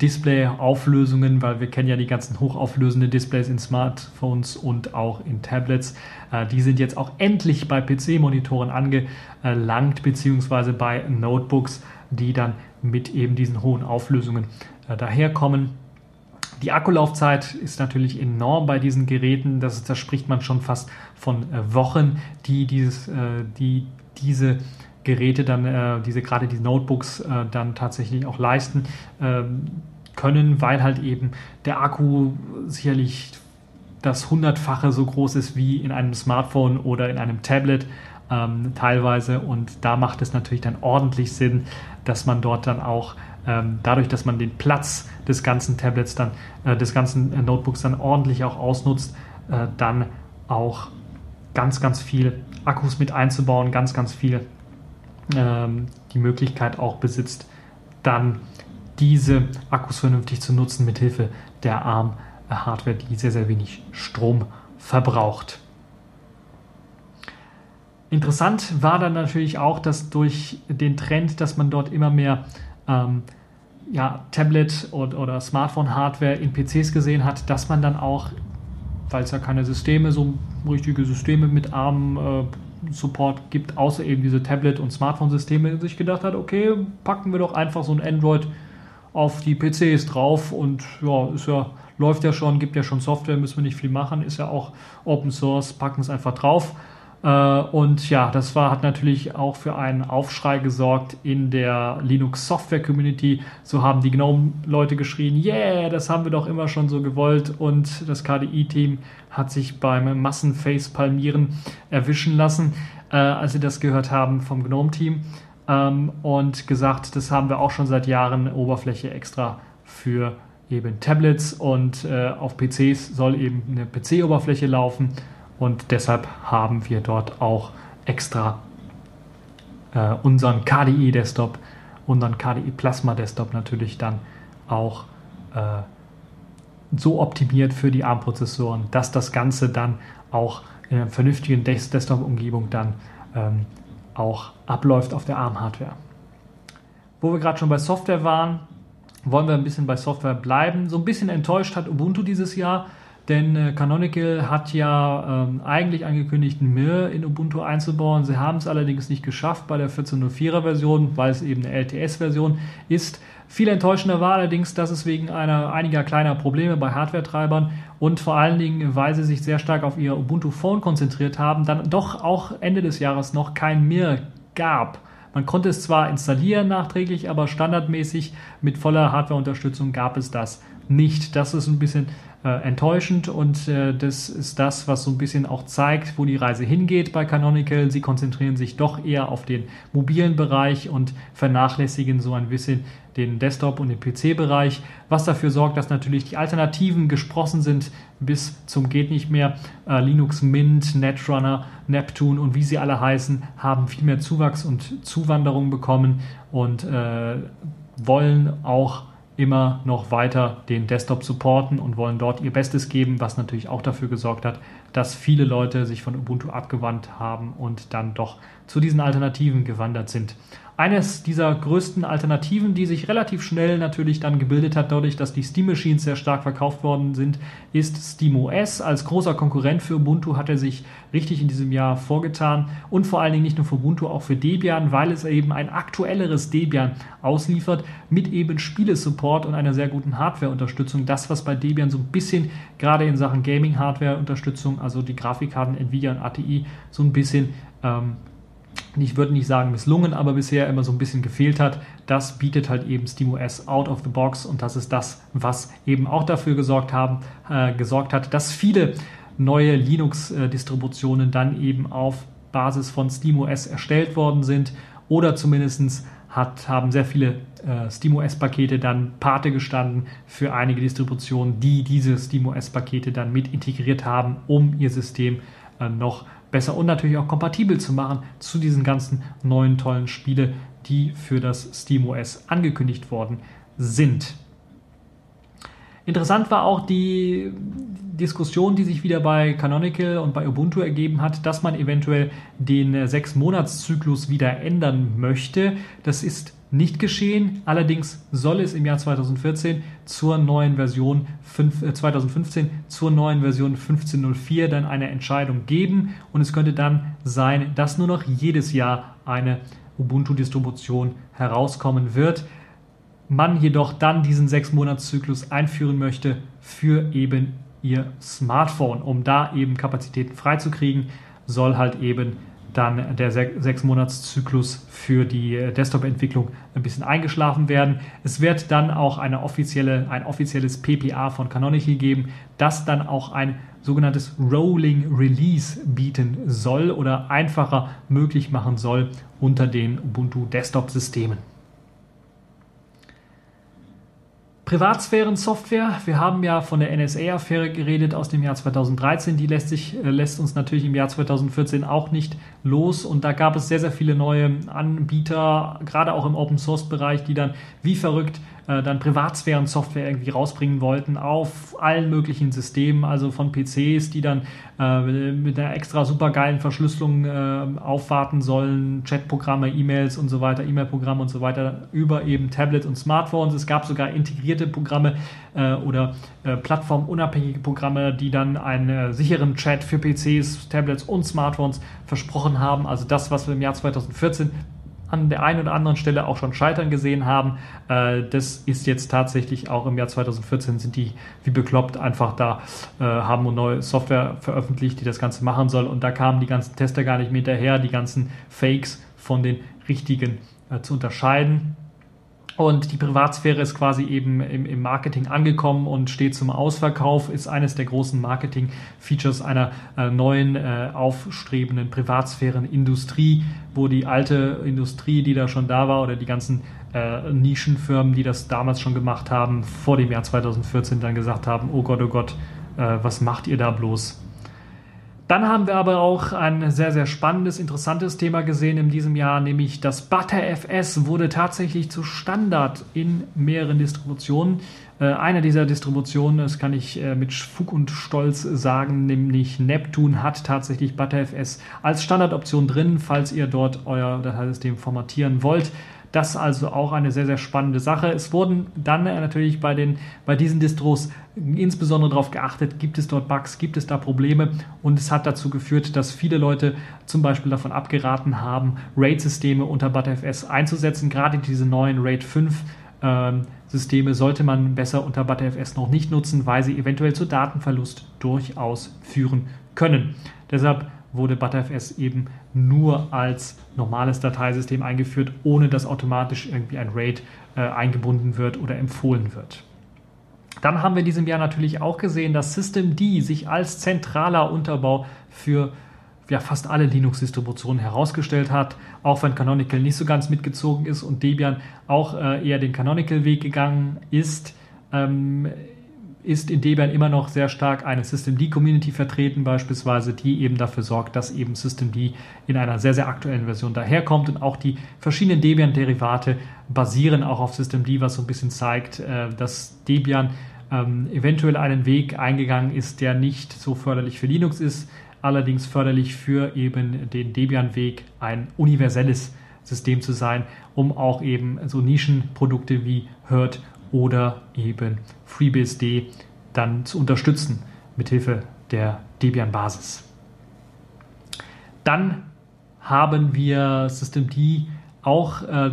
Display-Auflösungen, weil wir kennen ja die ganzen hochauflösenden Displays in Smartphones und auch in Tablets. die sind jetzt auch endlich bei PC-Monitoren angelangt, beziehungsweise bei Notebooks, die dann mit eben diesen hohen Auflösungen daherkommen. Die Akkulaufzeit ist natürlich enorm bei diesen Geräten. Das, da spricht man schon fast von äh, Wochen, die, dieses, äh, die diese Geräte dann, äh, diese gerade die Notebooks dann tatsächlich auch leisten ähm, können, weil halt eben der Akku sicherlich das hundertfache so groß ist wie in einem Smartphone oder in einem Tablet ähm, teilweise. Und da macht es natürlich dann ordentlich Sinn, dass man dort dann auch dadurch, dass man den Platz des ganzen Tablets dann, äh, des ganzen äh, Notebooks dann ordentlich auch ausnutzt, äh, dann auch ganz, ganz viel Akkus mit einzubauen, ganz, ganz viel ähm, die Möglichkeit auch besitzt, dann diese Akkus vernünftig zu nutzen mit Hilfe der ARM-Hardware, die sehr, sehr wenig Strom verbraucht. Interessant war dann natürlich auch, dass durch den Trend, dass man dort immer mehr ähm, ja, Tablet- oder, oder Smartphone-Hardware in PCs gesehen hat, dass man dann auch, weil es ja keine Systeme, so richtige Systeme mit ARM-Support äh, gibt, außer eben diese Tablet- und Smartphone-Systeme, sich gedacht hat, okay, packen wir doch einfach so ein Android auf die PCs drauf und ja, ist ja, läuft ja schon, gibt ja schon Software, müssen wir nicht viel machen, ist ja auch Open Source, packen es einfach drauf. Äh, und ja, das war, hat natürlich auch für einen Aufschrei gesorgt in der Linux Software Community. So haben die GNOME-Leute geschrien, yeah, das haben wir doch immer schon so gewollt. Und das KDI-Team hat sich beim Massenface-Palmieren erwischen lassen, äh, als sie das gehört haben vom GNOME-Team. Ähm, und gesagt, das haben wir auch schon seit Jahren, Oberfläche extra für eben Tablets und äh, auf PCs soll eben eine PC-Oberfläche laufen und deshalb haben wir dort auch extra äh, unseren KDE Desktop, unseren KDE Plasma Desktop natürlich dann auch äh, so optimiert für die ARM-Prozessoren, dass das Ganze dann auch in einer vernünftigen Desktop-Umgebung dann ähm, auch abläuft auf der ARM-Hardware. Wo wir gerade schon bei Software waren, wollen wir ein bisschen bei Software bleiben. So ein bisschen enttäuscht hat Ubuntu dieses Jahr. Denn äh, Canonical hat ja ähm, eigentlich angekündigt, Mir in Ubuntu einzubauen. Sie haben es allerdings nicht geschafft bei der 14.04er Version, weil es eben eine LTS-Version ist. Viel enttäuschender war allerdings, dass es wegen einer, einiger kleiner Probleme bei Hardware-Treibern und vor allen Dingen, weil sie sich sehr stark auf ihr Ubuntu Phone konzentriert haben, dann doch auch Ende des Jahres noch kein Mir gab. Man konnte es zwar installieren nachträglich, aber standardmäßig mit voller Hardware-Unterstützung gab es das nicht. Das ist ein bisschen enttäuschend und äh, das ist das, was so ein bisschen auch zeigt, wo die Reise hingeht bei Canonical. Sie konzentrieren sich doch eher auf den mobilen Bereich und vernachlässigen so ein bisschen den Desktop- und den PC-Bereich, was dafür sorgt, dass natürlich die Alternativen gesprossen sind bis zum geht nicht mehr. Äh, Linux Mint, Netrunner, Neptune und wie sie alle heißen, haben viel mehr Zuwachs und Zuwanderung bekommen und äh, wollen auch immer noch weiter den Desktop supporten und wollen dort ihr Bestes geben, was natürlich auch dafür gesorgt hat, dass viele Leute sich von Ubuntu abgewandt haben und dann doch zu diesen Alternativen gewandert sind. Eines dieser größten Alternativen, die sich relativ schnell natürlich dann gebildet hat, dadurch, dass die Steam Machines sehr stark verkauft worden sind, ist SteamOS. Als großer Konkurrent für Ubuntu hat er sich richtig in diesem Jahr vorgetan und vor allen Dingen nicht nur für Ubuntu, auch für Debian, weil es eben ein aktuelleres Debian ausliefert mit eben Spielesupport und einer sehr guten Hardware-Unterstützung. Das, was bei Debian so ein bisschen gerade in Sachen Gaming-Hardware-Unterstützung, also die Grafikkarten Nvidia und ATI, so ein bisschen ähm, ich würde nicht sagen misslungen, aber bisher immer so ein bisschen gefehlt hat. Das bietet halt eben SteamOS out of the box und das ist das, was eben auch dafür gesorgt, haben, äh, gesorgt hat, dass viele neue Linux-Distributionen dann eben auf Basis von SteamOS erstellt worden sind oder zumindest hat, haben sehr viele äh, SteamOS-Pakete dann Pate gestanden für einige Distributionen, die diese SteamOS-Pakete dann mit integriert haben, um ihr System äh, noch zu besser und natürlich auch kompatibel zu machen zu diesen ganzen neuen tollen Spiele, die für das SteamOS angekündigt worden sind. Interessant war auch die Diskussion, die sich wieder bei Canonical und bei Ubuntu ergeben hat, dass man eventuell den Sechs-Monats-Zyklus wieder ändern möchte. Das ist nicht geschehen. Allerdings soll es im Jahr 2014 zur neuen Version 5, äh, 2015 zur neuen Version 15.04 dann eine Entscheidung geben und es könnte dann sein, dass nur noch jedes Jahr eine Ubuntu-Distribution herauskommen wird. Man jedoch dann diesen 6-Monats-Zyklus einführen möchte für eben ihr Smartphone, um da eben Kapazitäten freizukriegen, soll halt eben dann der sechs Monats Zyklus für die Desktop-Entwicklung ein bisschen eingeschlafen werden. Es wird dann auch eine offizielle, ein offizielles PPA von Canonical geben, das dann auch ein sogenanntes Rolling Release bieten soll oder einfacher möglich machen soll unter den Ubuntu Desktop-Systemen. Privatsphären-Software. Wir haben ja von der NSA-Affäre geredet aus dem Jahr 2013. Die lässt, sich, äh, lässt uns natürlich im Jahr 2014 auch nicht los. Und da gab es sehr, sehr viele neue Anbieter, gerade auch im Open-Source-Bereich, die dann wie verrückt äh, dann Privatsphären-Software irgendwie rausbringen wollten auf allen möglichen Systemen, also von PCs, die dann äh, mit einer extra supergeilen Verschlüsselung äh, aufwarten sollen, Chatprogramme, E-Mails und so weiter, E-Mail-Programme und so weiter, über eben Tablets und Smartphones. Es gab sogar integrierte Programme äh, oder äh, plattformunabhängige Programme, die dann einen äh, sicheren Chat für PCs, Tablets und Smartphones versprochen haben. Also das, was wir im Jahr 2014 an der einen oder anderen Stelle auch schon scheitern gesehen haben. Äh, das ist jetzt tatsächlich auch im Jahr 2014 sind die wie bekloppt einfach da, äh, haben neue Software veröffentlicht, die das Ganze machen soll. Und da kamen die ganzen Tester gar nicht mehr hinterher, die ganzen Fakes von den richtigen äh, zu unterscheiden. Und die Privatsphäre ist quasi eben im, im, Marketing angekommen und steht zum Ausverkauf, ist eines der großen Marketing-Features einer äh, neuen, äh, aufstrebenden Privatsphärenindustrie, wo die alte Industrie, die da schon da war, oder die ganzen äh, Nischenfirmen, die das damals schon gemacht haben, vor dem Jahr 2014 dann gesagt haben, oh Gott, oh Gott, äh, was macht ihr da bloß? Dann haben wir aber auch ein sehr, sehr spannendes, interessantes Thema gesehen in diesem Jahr, nämlich das ButterFS wurde tatsächlich zu Standard in mehreren Distributionen. Äh, eine dieser Distributionen, das kann ich äh, mit Fug und Stolz sagen, nämlich Neptune hat tatsächlich ButterFS als Standardoption drin, falls ihr dort euer Dateisystem formatieren wollt. Das ist also auch eine sehr, sehr spannende Sache. Es wurden dann natürlich bei, den, bei diesen Distros insbesondere darauf geachtet, gibt es dort Bugs, gibt es da Probleme und es hat dazu geführt, dass viele Leute zum Beispiel davon abgeraten haben, RAID-Systeme unter ButterFS einzusetzen. Gerade diese neuen RAID 5 ähm, Systeme sollte man besser unter ButterFS noch nicht nutzen, weil sie eventuell zu Datenverlust durchaus führen können. Deshalb wurde ButterFS eben nur als normales Dateisystem eingeführt, ohne dass automatisch irgendwie ein RAID äh, eingebunden wird oder empfohlen wird. Dann haben wir in diesem Jahr natürlich auch gesehen, dass Systemd sich als zentraler Unterbau für ja, fast alle Linux-Distributionen herausgestellt hat, auch wenn Canonical nicht so ganz mitgezogen ist und Debian auch äh, eher den Canonical-Weg gegangen ist. Ähm, ist in Debian immer noch sehr stark eine Systemd-Community vertreten, beispielsweise, die eben dafür sorgt, dass eben Systemd in einer sehr, sehr aktuellen Version daherkommt. Und auch die verschiedenen Debian-Derivate basieren auch auf Systemd, was so ein bisschen zeigt, äh, dass Debian ähm, eventuell einen Weg eingegangen ist, der nicht so förderlich für Linux ist, allerdings förderlich für eben den Debian-Weg, ein universelles System zu sein, um auch eben so Nischenprodukte wie Hurt oder eben FreeBSD dann zu unterstützen mithilfe der Debian-Basis. Dann haben wir Systemd auch, äh,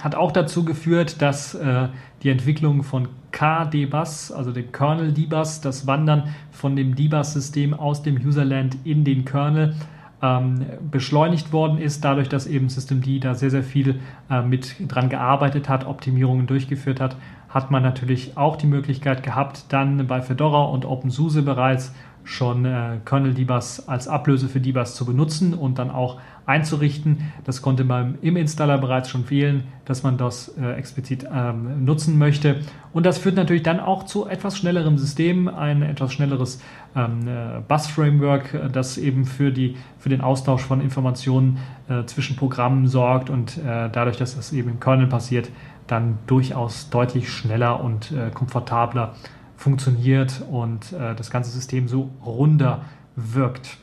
hat auch dazu geführt, dass äh, die Entwicklung von KDBus, also dem Kernel Dbus, das Wandern von dem Dbus-System aus dem Userland in den Kernel ähm, beschleunigt worden ist, dadurch, dass eben Systemd da sehr, sehr viel äh, mit dran gearbeitet hat, Optimierungen durchgeführt hat, hat man natürlich auch die Möglichkeit gehabt, dann bei Fedora und OpenSUSE bereits schon äh, Kernel Dbus als Ablöse für Dbus zu benutzen und dann auch einzurichten. Das konnte man im Installer bereits schon wählen, dass man das äh, explizit ähm, nutzen möchte. Und das führt natürlich dann auch zu etwas schnellerem System, ein etwas schnelleres ähm, äh, Bus-Framework, äh, das eben für, die, für den Austausch von Informationen äh, zwischen Programmen sorgt und äh, dadurch, dass das eben im Kernel passiert, dann durchaus deutlich schneller und komfortabler funktioniert und das ganze System so runder wirkt.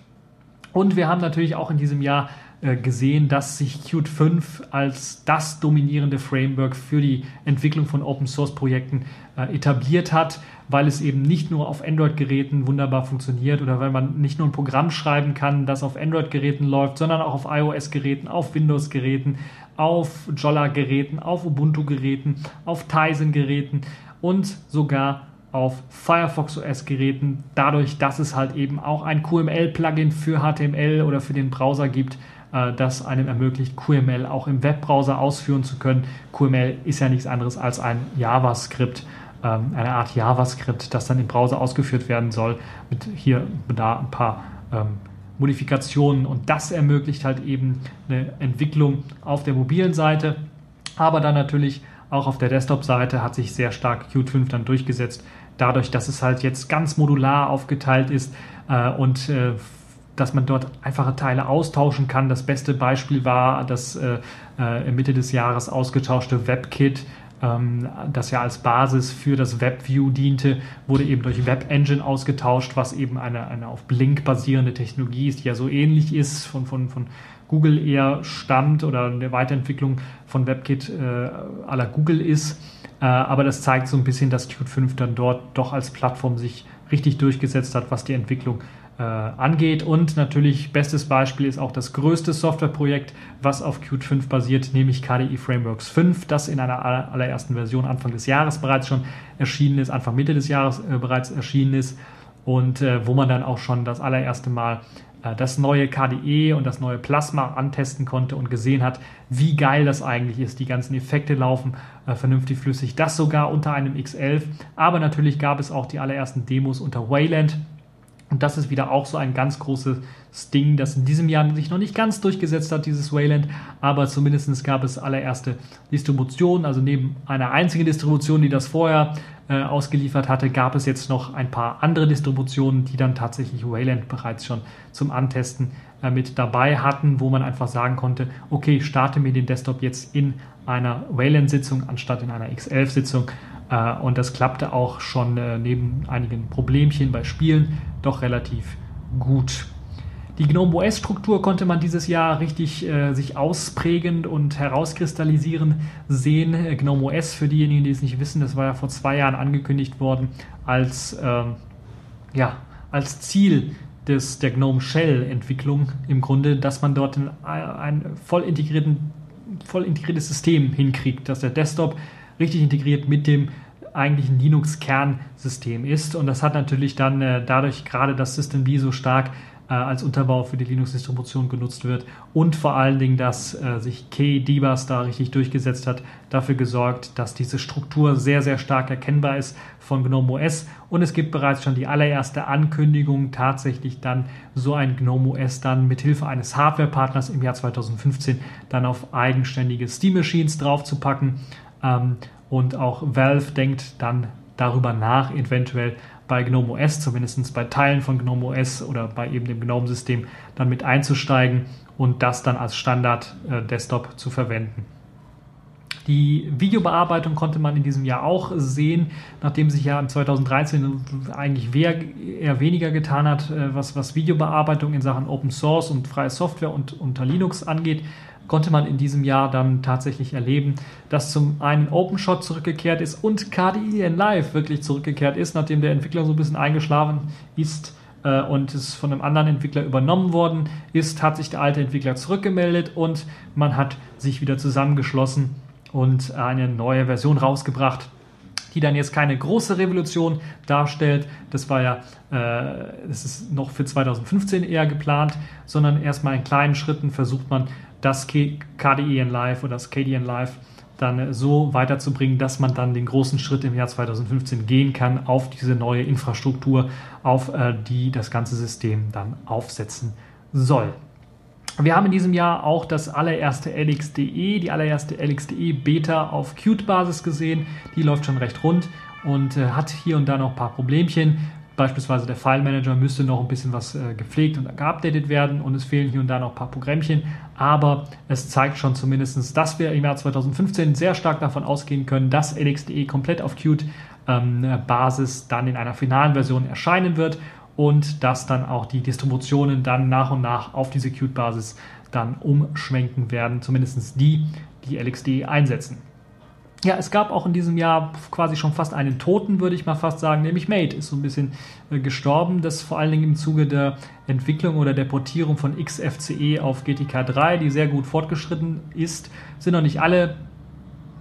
Und wir haben natürlich auch in diesem Jahr äh, gesehen, dass sich Qt 5 als das dominierende Framework für die Entwicklung von Open Source Projekten äh, etabliert hat, weil es eben nicht nur auf Android-Geräten wunderbar funktioniert oder weil man nicht nur ein Programm schreiben kann, das auf Android-Geräten läuft, sondern auch auf iOS-Geräten, auf Windows-Geräten, auf Jolla-Geräten, auf Ubuntu-Geräten, auf Tizen-Geräten und sogar auf Firefox OS Geräten, dadurch, dass es halt eben auch ein QML-Plugin für HTML oder für den Browser gibt, äh, das einem ermöglicht, QML auch im Webbrowser ausführen zu können. QML ist ja nichts anderes als ein JavaScript, ähm, eine Art JavaScript, das dann im Browser ausgeführt werden soll, mit hier da ein paar ähm, Modifikationen. Und das ermöglicht halt eben eine Entwicklung auf der mobilen Seite, aber dann natürlich auch auf der Desktop-Seite hat sich sehr stark Qt 5 dann durchgesetzt, dadurch, dass es halt jetzt ganz modular aufgeteilt ist äh, und äh, dass man dort einfache Teile austauschen kann. Das beste Beispiel war das äh, äh Mitte des Jahres ausgetauschte WebKit, ähm, das ja als Basis für das WebView diente, wurde eben durch Web Engine ausgetauscht, was eben eine, eine auf Blink basierende Technologie ist, die ja so ähnlich ist, von, von, von Google eher stammt oder eine Weiterentwicklung von WebKit äh, aller Google ist. Äh, aber das zeigt so ein bisschen, dass Qt 5 dann dort doch als Plattform sich richtig durchgesetzt hat, was die Entwicklung äh, angeht. Und natürlich, bestes Beispiel ist auch das größte Softwareprojekt, was auf Qt 5 basiert, nämlich KDE Frameworks 5, das in einer allerersten Version Anfang des Jahres bereits schon erschienen ist, Anfang Mitte des Jahres äh, bereits erschienen ist und äh, wo man dann auch schon das allererste Mal das neue KDE und das neue Plasma antesten konnte und gesehen hat, wie geil das eigentlich ist. Die ganzen Effekte laufen äh, vernünftig flüssig. Das sogar unter einem X11. Aber natürlich gab es auch die allerersten Demos unter Wayland und das ist wieder auch so ein ganz großes Ding, das in diesem Jahr sich noch nicht ganz durchgesetzt hat, dieses Wayland, aber zumindest gab es allererste Distributionen. Also neben einer einzigen Distribution, die das vorher äh, ausgeliefert hatte, gab es jetzt noch ein paar andere Distributionen, die dann tatsächlich Wayland bereits schon zum Antesten äh, mit dabei hatten, wo man einfach sagen konnte, okay, starte mir den Desktop jetzt in einer Wayland-Sitzung anstatt in einer X11-Sitzung äh, und das klappte auch schon äh, neben einigen Problemchen bei Spielen doch relativ gut. Die GNOME OS-Struktur konnte man dieses Jahr richtig äh, sich ausprägend und herauskristallisieren sehen. Äh, GNOME OS, für diejenigen, die es nicht wissen, das war ja vor zwei Jahren angekündigt worden als, äh, ja, als Ziel des, der GNOME Shell-Entwicklung im Grunde, dass man dort ein, ein voll, integrierten, voll integriertes System hinkriegt, dass der Desktop richtig integriert mit dem eigentlichen Linux-Kernsystem ist. Und das hat natürlich dann äh, dadurch gerade das System B so stark äh, als Unterbau für die Linux-Distribution genutzt wird und vor allen Dingen, dass äh, sich KDBus da richtig durchgesetzt hat, dafür gesorgt, dass diese Struktur sehr, sehr stark erkennbar ist von GNOME OS und es gibt bereits schon die allererste Ankündigung, tatsächlich dann so ein GNOME OS dann mit Hilfe eines Hardware-Partners im Jahr 2015 dann auf eigenständige Steam-Machines draufzupacken. Ähm, und auch Valve denkt dann darüber nach, eventuell bei GNOME OS, zumindest bei Teilen von GNOME OS oder bei eben dem GNOME-System, dann mit einzusteigen und das dann als Standard-Desktop äh, zu verwenden. Die Videobearbeitung konnte man in diesem Jahr auch sehen, nachdem sich ja 2013 eigentlich eher weniger getan hat, äh, was, was Videobearbeitung in Sachen Open Source und freie Software und unter Linux angeht konnte man in diesem Jahr dann tatsächlich erleben, dass zum einen OpenShot zurückgekehrt ist und KDE in Live wirklich zurückgekehrt ist, nachdem der Entwickler so ein bisschen eingeschlafen ist äh, und es von einem anderen Entwickler übernommen worden ist, hat sich der alte Entwickler zurückgemeldet und man hat sich wieder zusammengeschlossen und eine neue Version rausgebracht die dann jetzt keine große Revolution darstellt. Das war ja, äh, ist noch für 2015 eher geplant, sondern erstmal in kleinen Schritten versucht man das KDE in Live oder das KDE in Live dann so weiterzubringen, dass man dann den großen Schritt im Jahr 2015 gehen kann auf diese neue Infrastruktur, auf äh, die das ganze System dann aufsetzen soll. Wir haben in diesem Jahr auch das allererste LXDE, die allererste LXDE Beta auf Qt-Basis gesehen. Die läuft schon recht rund und äh, hat hier und da noch ein paar Problemchen. Beispielsweise der File Manager müsste noch ein bisschen was äh, gepflegt und geupdatet werden und es fehlen hier und da noch ein paar Programmchen, aber es zeigt schon zumindest, dass wir im Jahr 2015 sehr stark davon ausgehen können, dass LXDE komplett auf Qt-Basis ähm, dann in einer finalen Version erscheinen wird und dass dann auch die Distributionen dann nach und nach auf diese Qt-Basis dann umschwenken werden, zumindest die, die LXDE einsetzen. Ja, es gab auch in diesem Jahr quasi schon fast einen Toten, würde ich mal fast sagen, nämlich Mate ist so ein bisschen äh, gestorben. Das vor allen Dingen im Zuge der Entwicklung oder der Portierung von XFCE auf GTK 3, die sehr gut fortgeschritten ist. Sind noch nicht alle,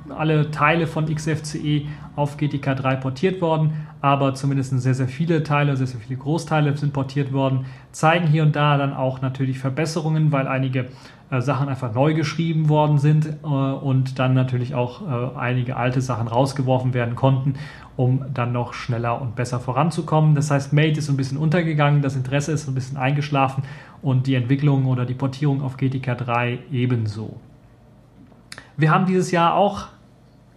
alle Teile von XFCE auf GTK 3 portiert worden, aber zumindest sehr, sehr viele Teile, sehr, sehr viele Großteile sind portiert worden, zeigen hier und da dann auch natürlich Verbesserungen, weil einige äh, Sachen einfach neu geschrieben worden sind äh, und dann natürlich auch äh, einige alte Sachen rausgeworfen werden konnten, um dann noch schneller und besser voranzukommen. Das heißt, Mate ist ein bisschen untergegangen, das Interesse ist ein bisschen eingeschlafen und die Entwicklung oder die Portierung auf GTK 3 ebenso. Wir haben dieses Jahr auch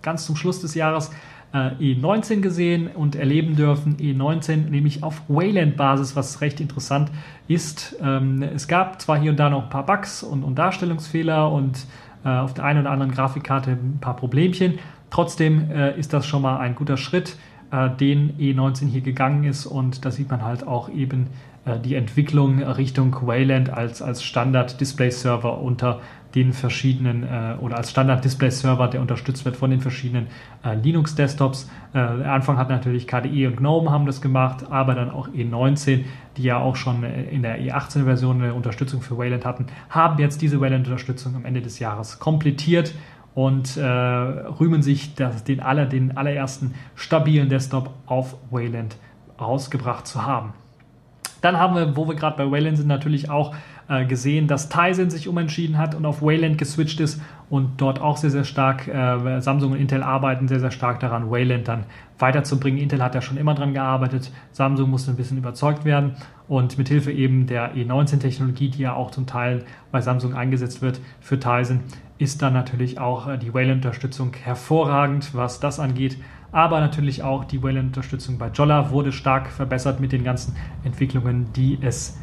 ganz zum Schluss des Jahres äh, E19 gesehen und erleben dürfen. E19 nämlich auf Wayland-Basis, was recht interessant ist. Ähm, es gab zwar hier und da noch ein paar Bugs und, und Darstellungsfehler und äh, auf der einen oder anderen Grafikkarte ein paar Problemchen, Trotzdem äh, ist das schon mal ein guter Schritt, äh, den E19 hier gegangen ist und da sieht man halt auch eben äh, die Entwicklung Richtung Wayland als, als Standard-Display-Server unter den verschiedenen äh, oder als Standard-Display-Server, der unterstützt wird von den verschiedenen äh, Linux-Desktops. Äh, Anfang hat natürlich KDE und GNOME haben das gemacht, aber dann auch E19, die ja auch schon äh, in der E18-Version eine Unterstützung für Wayland hatten, haben jetzt diese Wayland-Unterstützung am Ende des Jahres komplettiert und äh, rühmen sich das, den, aller, den allerersten stabilen Desktop auf Wayland rausgebracht zu haben. Dann haben wir, wo wir gerade bei Wayland sind, natürlich auch äh, gesehen, dass Tizen sich umentschieden hat und auf Wayland geswitcht ist und dort auch sehr, sehr stark, äh, Samsung und Intel arbeiten sehr, sehr stark daran, Wayland dann weiterzubringen. Intel hat ja schon immer dran gearbeitet, Samsung musste ein bisschen überzeugt werden und mit Hilfe eben der E19-Technologie, die ja auch zum Teil bei Samsung eingesetzt wird für Tizen, ist dann natürlich auch äh, die Wayland-Unterstützung hervorragend, was das angeht aber natürlich auch die Wayland-Unterstützung bei Jolla wurde stark verbessert mit den ganzen Entwicklungen, die es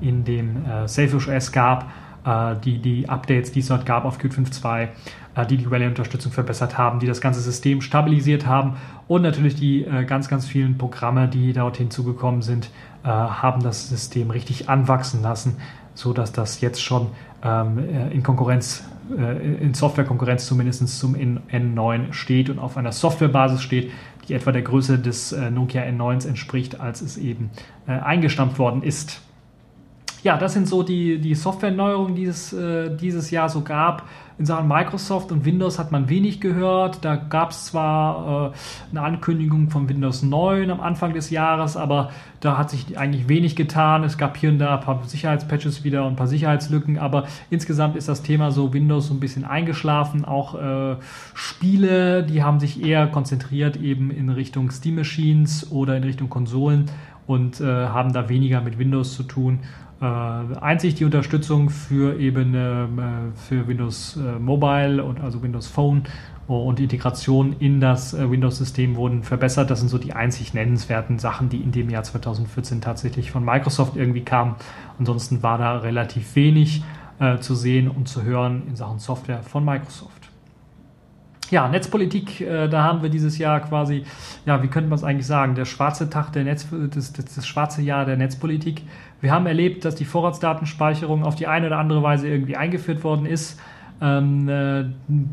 in dem äh, SafeOS gab, äh, die, die Updates, die es dort gab auf Qt 5.2, äh, die die Wayland-Unterstützung verbessert haben, die das ganze System stabilisiert haben und natürlich die äh, ganz, ganz vielen Programme, die dort hinzugekommen sind, äh, haben das System richtig anwachsen lassen, sodass das jetzt schon ähm, in Konkurrenz äh, in Softwarekonkurrenz zumindest zum N9 steht und auf einer Softwarebasis steht, die etwa der Größe des äh, Nokia N9s entspricht, als es eben äh, eingestampft worden ist. Ja, das sind so die, die Softwareneuerungen, die es dieses Jahr so gab. In Sachen Microsoft und Windows hat man wenig gehört. Da gab es zwar äh, eine Ankündigung von Windows 9 am Anfang des Jahres, aber da hat sich eigentlich wenig getan. Es gab hier und da ein paar Sicherheitspatches wieder und ein paar Sicherheitslücken, aber insgesamt ist das Thema so Windows so ein bisschen eingeschlafen. Auch äh, Spiele, die haben sich eher konzentriert eben in Richtung Steam Machines oder in Richtung Konsolen und äh, haben da weniger mit Windows zu tun. Äh, einzig die Unterstützung für eben äh, für Windows äh, Mobile und also Windows Phone und die Integration in das Windows-System wurden verbessert. Das sind so die einzig nennenswerten Sachen, die in dem Jahr 2014 tatsächlich von Microsoft irgendwie kamen. Ansonsten war da relativ wenig äh, zu sehen und zu hören in Sachen Software von Microsoft. Ja, Netzpolitik, äh, da haben wir dieses Jahr quasi, ja, wie könnte man es eigentlich sagen, der schwarze Tag der Netz, das, das, das schwarze Jahr der Netzpolitik. Wir haben erlebt, dass die Vorratsdatenspeicherung auf die eine oder andere Weise irgendwie eingeführt worden ist. Ähm, äh,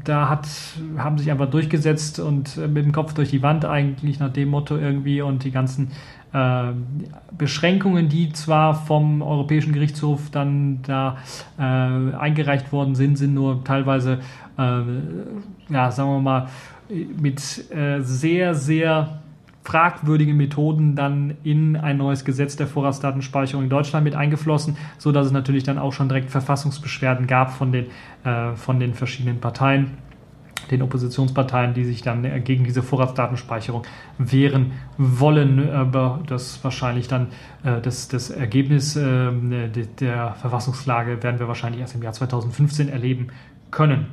da hat, haben sich einfach durchgesetzt und äh, mit dem Kopf durch die Wand eigentlich nach dem Motto irgendwie und die ganzen Beschränkungen, die zwar vom Europäischen Gerichtshof dann da äh, eingereicht worden sind, sind nur teilweise, äh, ja, sagen wir mal, mit äh, sehr, sehr fragwürdige Methoden dann in ein neues Gesetz der Vorratsdatenspeicherung in Deutschland mit eingeflossen, so dass es natürlich dann auch schon direkt Verfassungsbeschwerden gab von den, äh, von den verschiedenen Parteien, den Oppositionsparteien, die sich dann äh, gegen diese Vorratsdatenspeicherung wehren wollen, aber das wahrscheinlich dann äh, das, das Ergebnis äh, der Verfassungsklage werden wir wahrscheinlich erst im Jahr 2015 erleben können.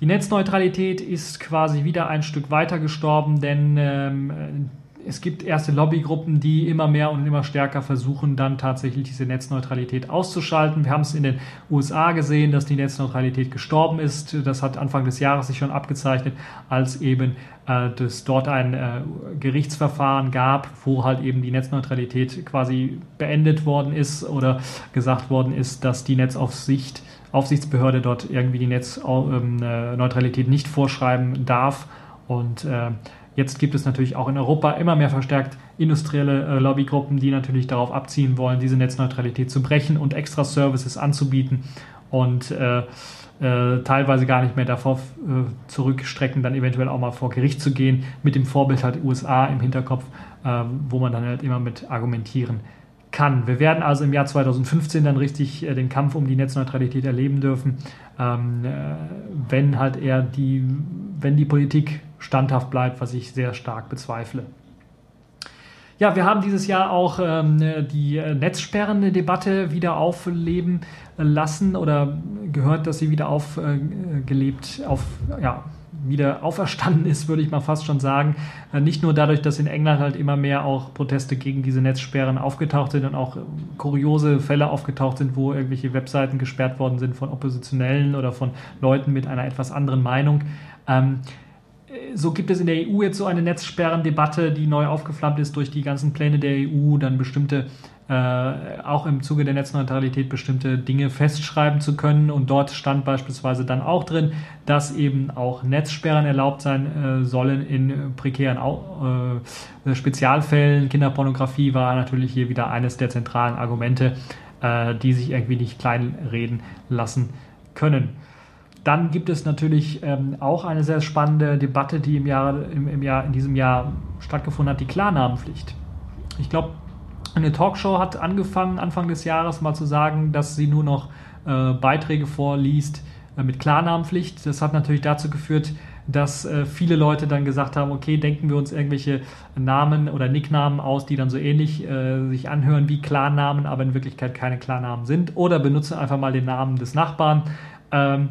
Die Netzneutralität ist quasi wieder ein Stück weiter gestorben, denn ähm, es gibt erste Lobbygruppen, die immer mehr und immer stärker versuchen, dann tatsächlich diese Netzneutralität auszuschalten. Wir haben es in den USA gesehen, dass die Netzneutralität gestorben ist. Das hat Anfang des Jahres sich schon abgezeichnet, als eben äh, es dort ein äh, Gerichtsverfahren gab, wo halt eben die Netzneutralität quasi beendet worden ist oder gesagt worden ist, dass die Netzaufsicht Aufsichtsbehörde dort irgendwie die Netzneutralität nicht vorschreiben darf. Und äh, jetzt gibt es natürlich auch in Europa immer mehr verstärkt industrielle äh, Lobbygruppen, die natürlich darauf abziehen wollen, diese Netzneutralität zu brechen und extra Services anzubieten und äh, äh, teilweise gar nicht mehr davor äh, zurückstrecken, dann eventuell auch mal vor Gericht zu gehen, mit dem Vorbild halt USA im Hinterkopf, äh, wo man dann halt immer mit argumentieren kann. Wir werden also im Jahr 2015 dann richtig äh, den Kampf um die Netzneutralität erleben dürfen, ähm, äh, wenn halt eher die, wenn die Politik standhaft bleibt, was ich sehr stark bezweifle. Ja, wir haben dieses Jahr auch ähm, die Netzsperren-Debatte wieder aufleben lassen oder gehört, dass sie wieder aufgelebt, auf, ja, wieder auferstanden ist, würde ich mal fast schon sagen. Äh, nicht nur dadurch, dass in England halt immer mehr auch Proteste gegen diese Netzsperren aufgetaucht sind und auch kuriose Fälle aufgetaucht sind, wo irgendwelche Webseiten gesperrt worden sind von Oppositionellen oder von Leuten mit einer etwas anderen Meinung. Ähm, so gibt es in der EU jetzt so eine Netzsperrendebatte, die neu aufgeflammt ist durch die ganzen Pläne der EU, dann bestimmte äh, auch im Zuge der Netzneutralität bestimmte Dinge festschreiben zu können. Und dort stand beispielsweise dann auch drin, dass eben auch Netzsperren erlaubt sein äh, sollen in prekären äh, Spezialfällen. Kinderpornografie war natürlich hier wieder eines der zentralen Argumente, äh, die sich irgendwie nicht kleinreden lassen können. Dann gibt es natürlich ähm, auch eine sehr spannende Debatte, die im, Jahr, im, im Jahr, in diesem Jahr stattgefunden hat, die Klarnamenpflicht. Ich glaube, eine Talkshow hat angefangen, Anfang des Jahres mal zu sagen, dass sie nur noch äh, Beiträge vorliest äh, mit Klarnamenpflicht. Das hat natürlich dazu geführt, dass äh, viele Leute dann gesagt haben, okay, denken wir uns irgendwelche Namen oder Nicknamen aus, die dann so ähnlich äh, sich anhören wie Klarnamen, aber in Wirklichkeit keine Klarnamen sind. Oder benutzen einfach mal den Namen des Nachbarn, ähm,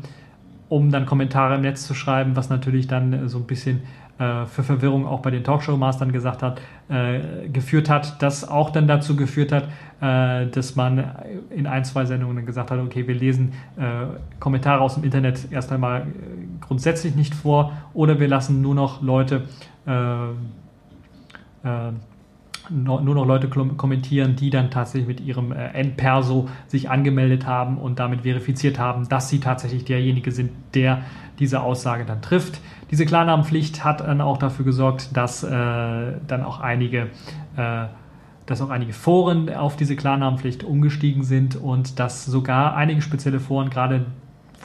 um dann Kommentare im Netz zu schreiben, was natürlich dann äh, so ein bisschen äh, für Verwirrung auch bei den Talkshow-Mastern gesagt hat, äh, geführt hat, das auch dann dazu geführt hat, äh, dass man in ein, zwei Sendungen gesagt hat, okay, wir lesen äh, Kommentare aus dem Internet erst einmal äh, grundsätzlich nicht vor oder wir lassen nur noch Leute nur noch Leute kommentieren, die dann tatsächlich mit ihrem N-Perso sich angemeldet haben und damit verifiziert haben, dass sie tatsächlich derjenige sind, der diese Aussage dann trifft. Diese Klarnamenpflicht hat dann auch dafür gesorgt, dass äh, dann auch einige äh, dass auch einige Foren auf diese Klarnamenpflicht umgestiegen sind und dass sogar einige spezielle Foren, gerade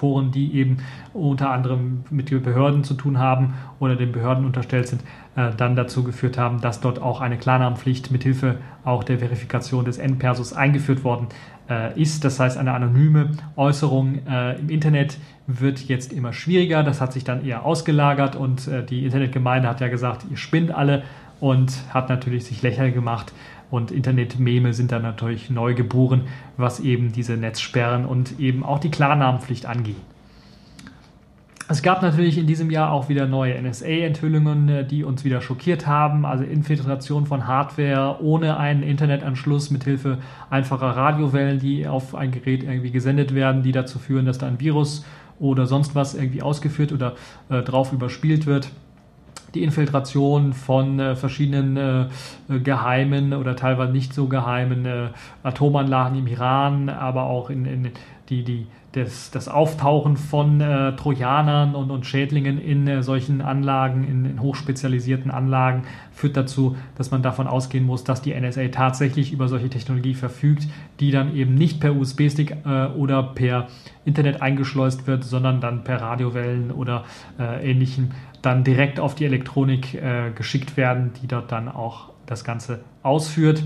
Foren, die eben unter anderem mit Behörden zu tun haben oder den Behörden unterstellt sind, äh, dann dazu geführt haben, dass dort auch eine Klarnamenpflicht mithilfe auch der Verifikation des N-Persos eingeführt worden äh, ist. Das heißt, eine anonyme Äußerung äh, im Internet wird jetzt immer schwieriger. Das hat sich dann eher ausgelagert und äh, die Internetgemeinde hat ja gesagt, ihr spinnt alle und hat natürlich sich lächerlich gemacht. Und Internetmeme sind dann natürlich neu geboren, was eben diese Netzsperren und eben auch die Klarnamenpflicht angeht. Es gab natürlich in diesem Jahr auch wieder neue NSA-Enthüllungen, äh, die uns wieder schockiert haben. Also Infiltration von Hardware ohne einen Internetanschluss mithilfe einfacher Radiowellen, die auf ein Gerät irgendwie gesendet werden, die dazu führen, dass da ein Virus oder sonst was irgendwie ausgeführt oder äh, drauf überspielt wird. Die Infiltration von äh, verschiedenen äh, geheimen oder teilweise nicht so geheimen äh, Atomanlagen im Iran, aber auch in, in die, die das, das Auftauchen von äh, Trojanern und, und Schädlingen in äh, solchen Anlagen, in, in, hochspezialisierten Anlagen, führt dazu, dass man davon ausgehen muss, dass die NSA tatsächlich über solche Technologie verfügt, die dann eben nicht per USB-Stick äh, oder per Internet eingeschleust wird, sondern dann per Radiowellen oder äh, ähnlichem dann direkt auf die Elektronik äh, geschickt werden, die dort dann auch das Ganze ausführt.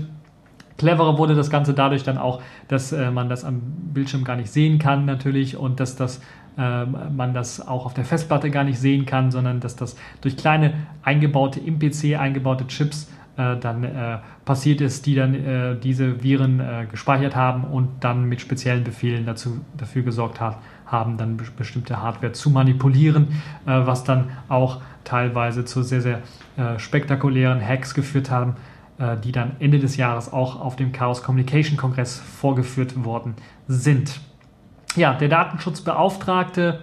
Cleverer wurde das Ganze dadurch dann auch, dass äh, man das am Bildschirm gar nicht sehen kann natürlich und dass das äh, man das auch auf der Festplatte gar nicht sehen kann, sondern dass das durch kleine eingebaute im PC eingebaute Chips äh, dann äh, passiert ist, die dann äh, diese Viren gespeichert haben und dann mit speziellen Befehlen dazu, dafür gesorgt hat, haben, dann bestimmte Hardware zu manipulieren, was dann auch teilweise zu sehr, sehr spektakulären Hacks geführt haben, äh, die dann Ende des Jahres auch auf dem Chaos Communication Kongress vorgeführt worden sind. Ja, der Datenschutzbeauftragte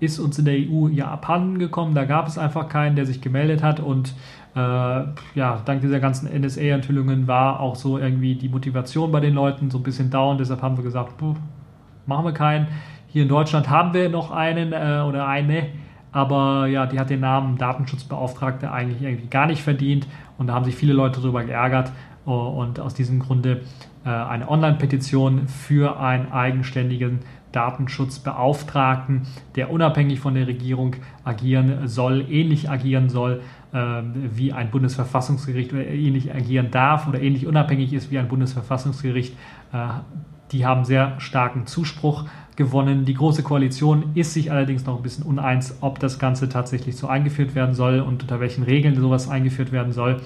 ist uns in der EU ja abhanden gekommen. Da gab es einfach keinen, der sich gemeldet hat und äh, ja, dank dieser ganzen NSA-Enthüllungen war auch so irgendwie die Motivation bei den Leuten so ein bisschen down. Deshalb haben wir gesagt, puh, machen wir keinen. Hier in Deutschland haben wir noch einen äh, oder eine, aber ja, die hat den Namen Datenschutzbeauftragte eigentlich irgendwie gar nicht verdient und da haben sich viele Leute darüber geärgert oh, und aus diesem Grunde äh, eine Online-Petition für einen eigenständigen Datenschutzbeauftragten, der unabhängig von der Regierung agieren soll, ähnlich agieren soll äh, wie ein Bundesverfassungsgericht oder ähnlich agieren darf oder ähnlich unabhängig ist wie ein Bundesverfassungsgericht. Äh, die haben sehr starken Zuspruch gewonnen. Die Große Koalition ist sich allerdings noch ein bisschen uneins, ob das Ganze tatsächlich so eingeführt werden soll und unter welchen Regeln sowas eingeführt werden soll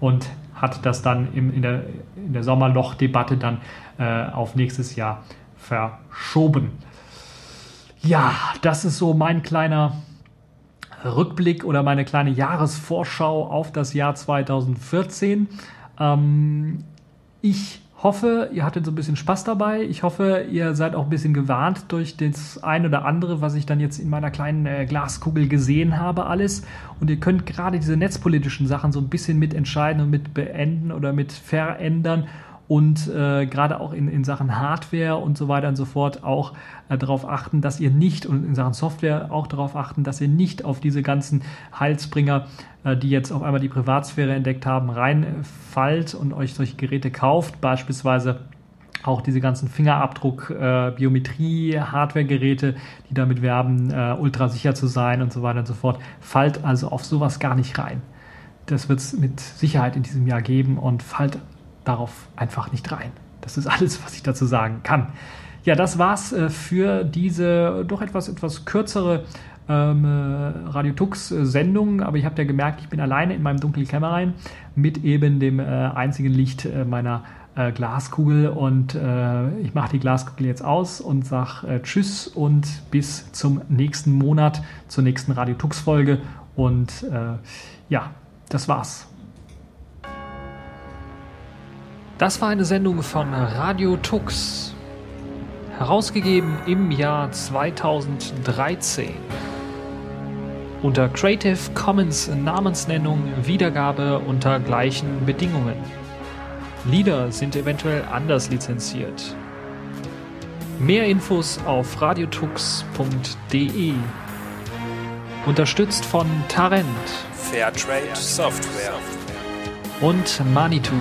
und hat das dann im, in der, in der Sommerloch-Debatte dann äh, auf nächstes Jahr verschoben. Ja, das ist so mein kleiner Rückblick oder meine kleine Jahresvorschau auf das Jahr 2014. Ähm, ich hoffe, ihr hattet so ein bisschen Spaß dabei. Ich hoffe, ihr seid auch ein bisschen gewarnt durch das ein oder andere, was ich dann jetzt in meiner kleinen äh, Glaskugel gesehen habe, alles. Und ihr könnt gerade diese netzpolitischen Sachen so ein bisschen mitentscheiden und mit beenden oder mit verändern und äh, gerade auch in, in Sachen Hardware und so weiter und so fort auch äh, darauf achten, dass ihr nicht und in Sachen Software auch darauf achten, dass ihr nicht auf diese ganzen Heilsbringer, äh, die jetzt auf einmal die Privatsphäre entdeckt haben, reinfallt und euch solche Geräte kauft, beispielsweise auch diese ganzen Fingerabdruck, äh, Biometrie, Hardware-Geräte, die damit werben, äh, ultra sicher zu sein und so weiter und so fort. Fallt also auf sowas gar nicht rein. Das wird es mit Sicherheit in diesem Jahr geben und fallt darauf einfach nicht rein. Das ist alles, was ich dazu sagen kann. Ja, das war's äh, für diese doch etwas, etwas kürzere ähm, äh, Radio Tux Sendung, aber ich habe ja gemerkt, ich bin alleine in meinem dunklen Kämmerein mit eben dem äh, einzigen Licht äh, meiner äh, Glaskugel und äh, ich mache die Glaskugel jetzt aus und sage Tschüss und bis zum nächsten Monat, zur nächsten Radio Tux Folge und ja, das war's. Das war eine Sendung von Radio Tux, herausgegeben im Jahr 2013. Unter Creative Commons Namensnennung Wiedergabe unter gleichen Bedingungen. Lieder sind eventuell anders lizenziert. Mehr Infos auf radiotux.de. Unterstützt von Tarent, Fairtrade Software und Manitou.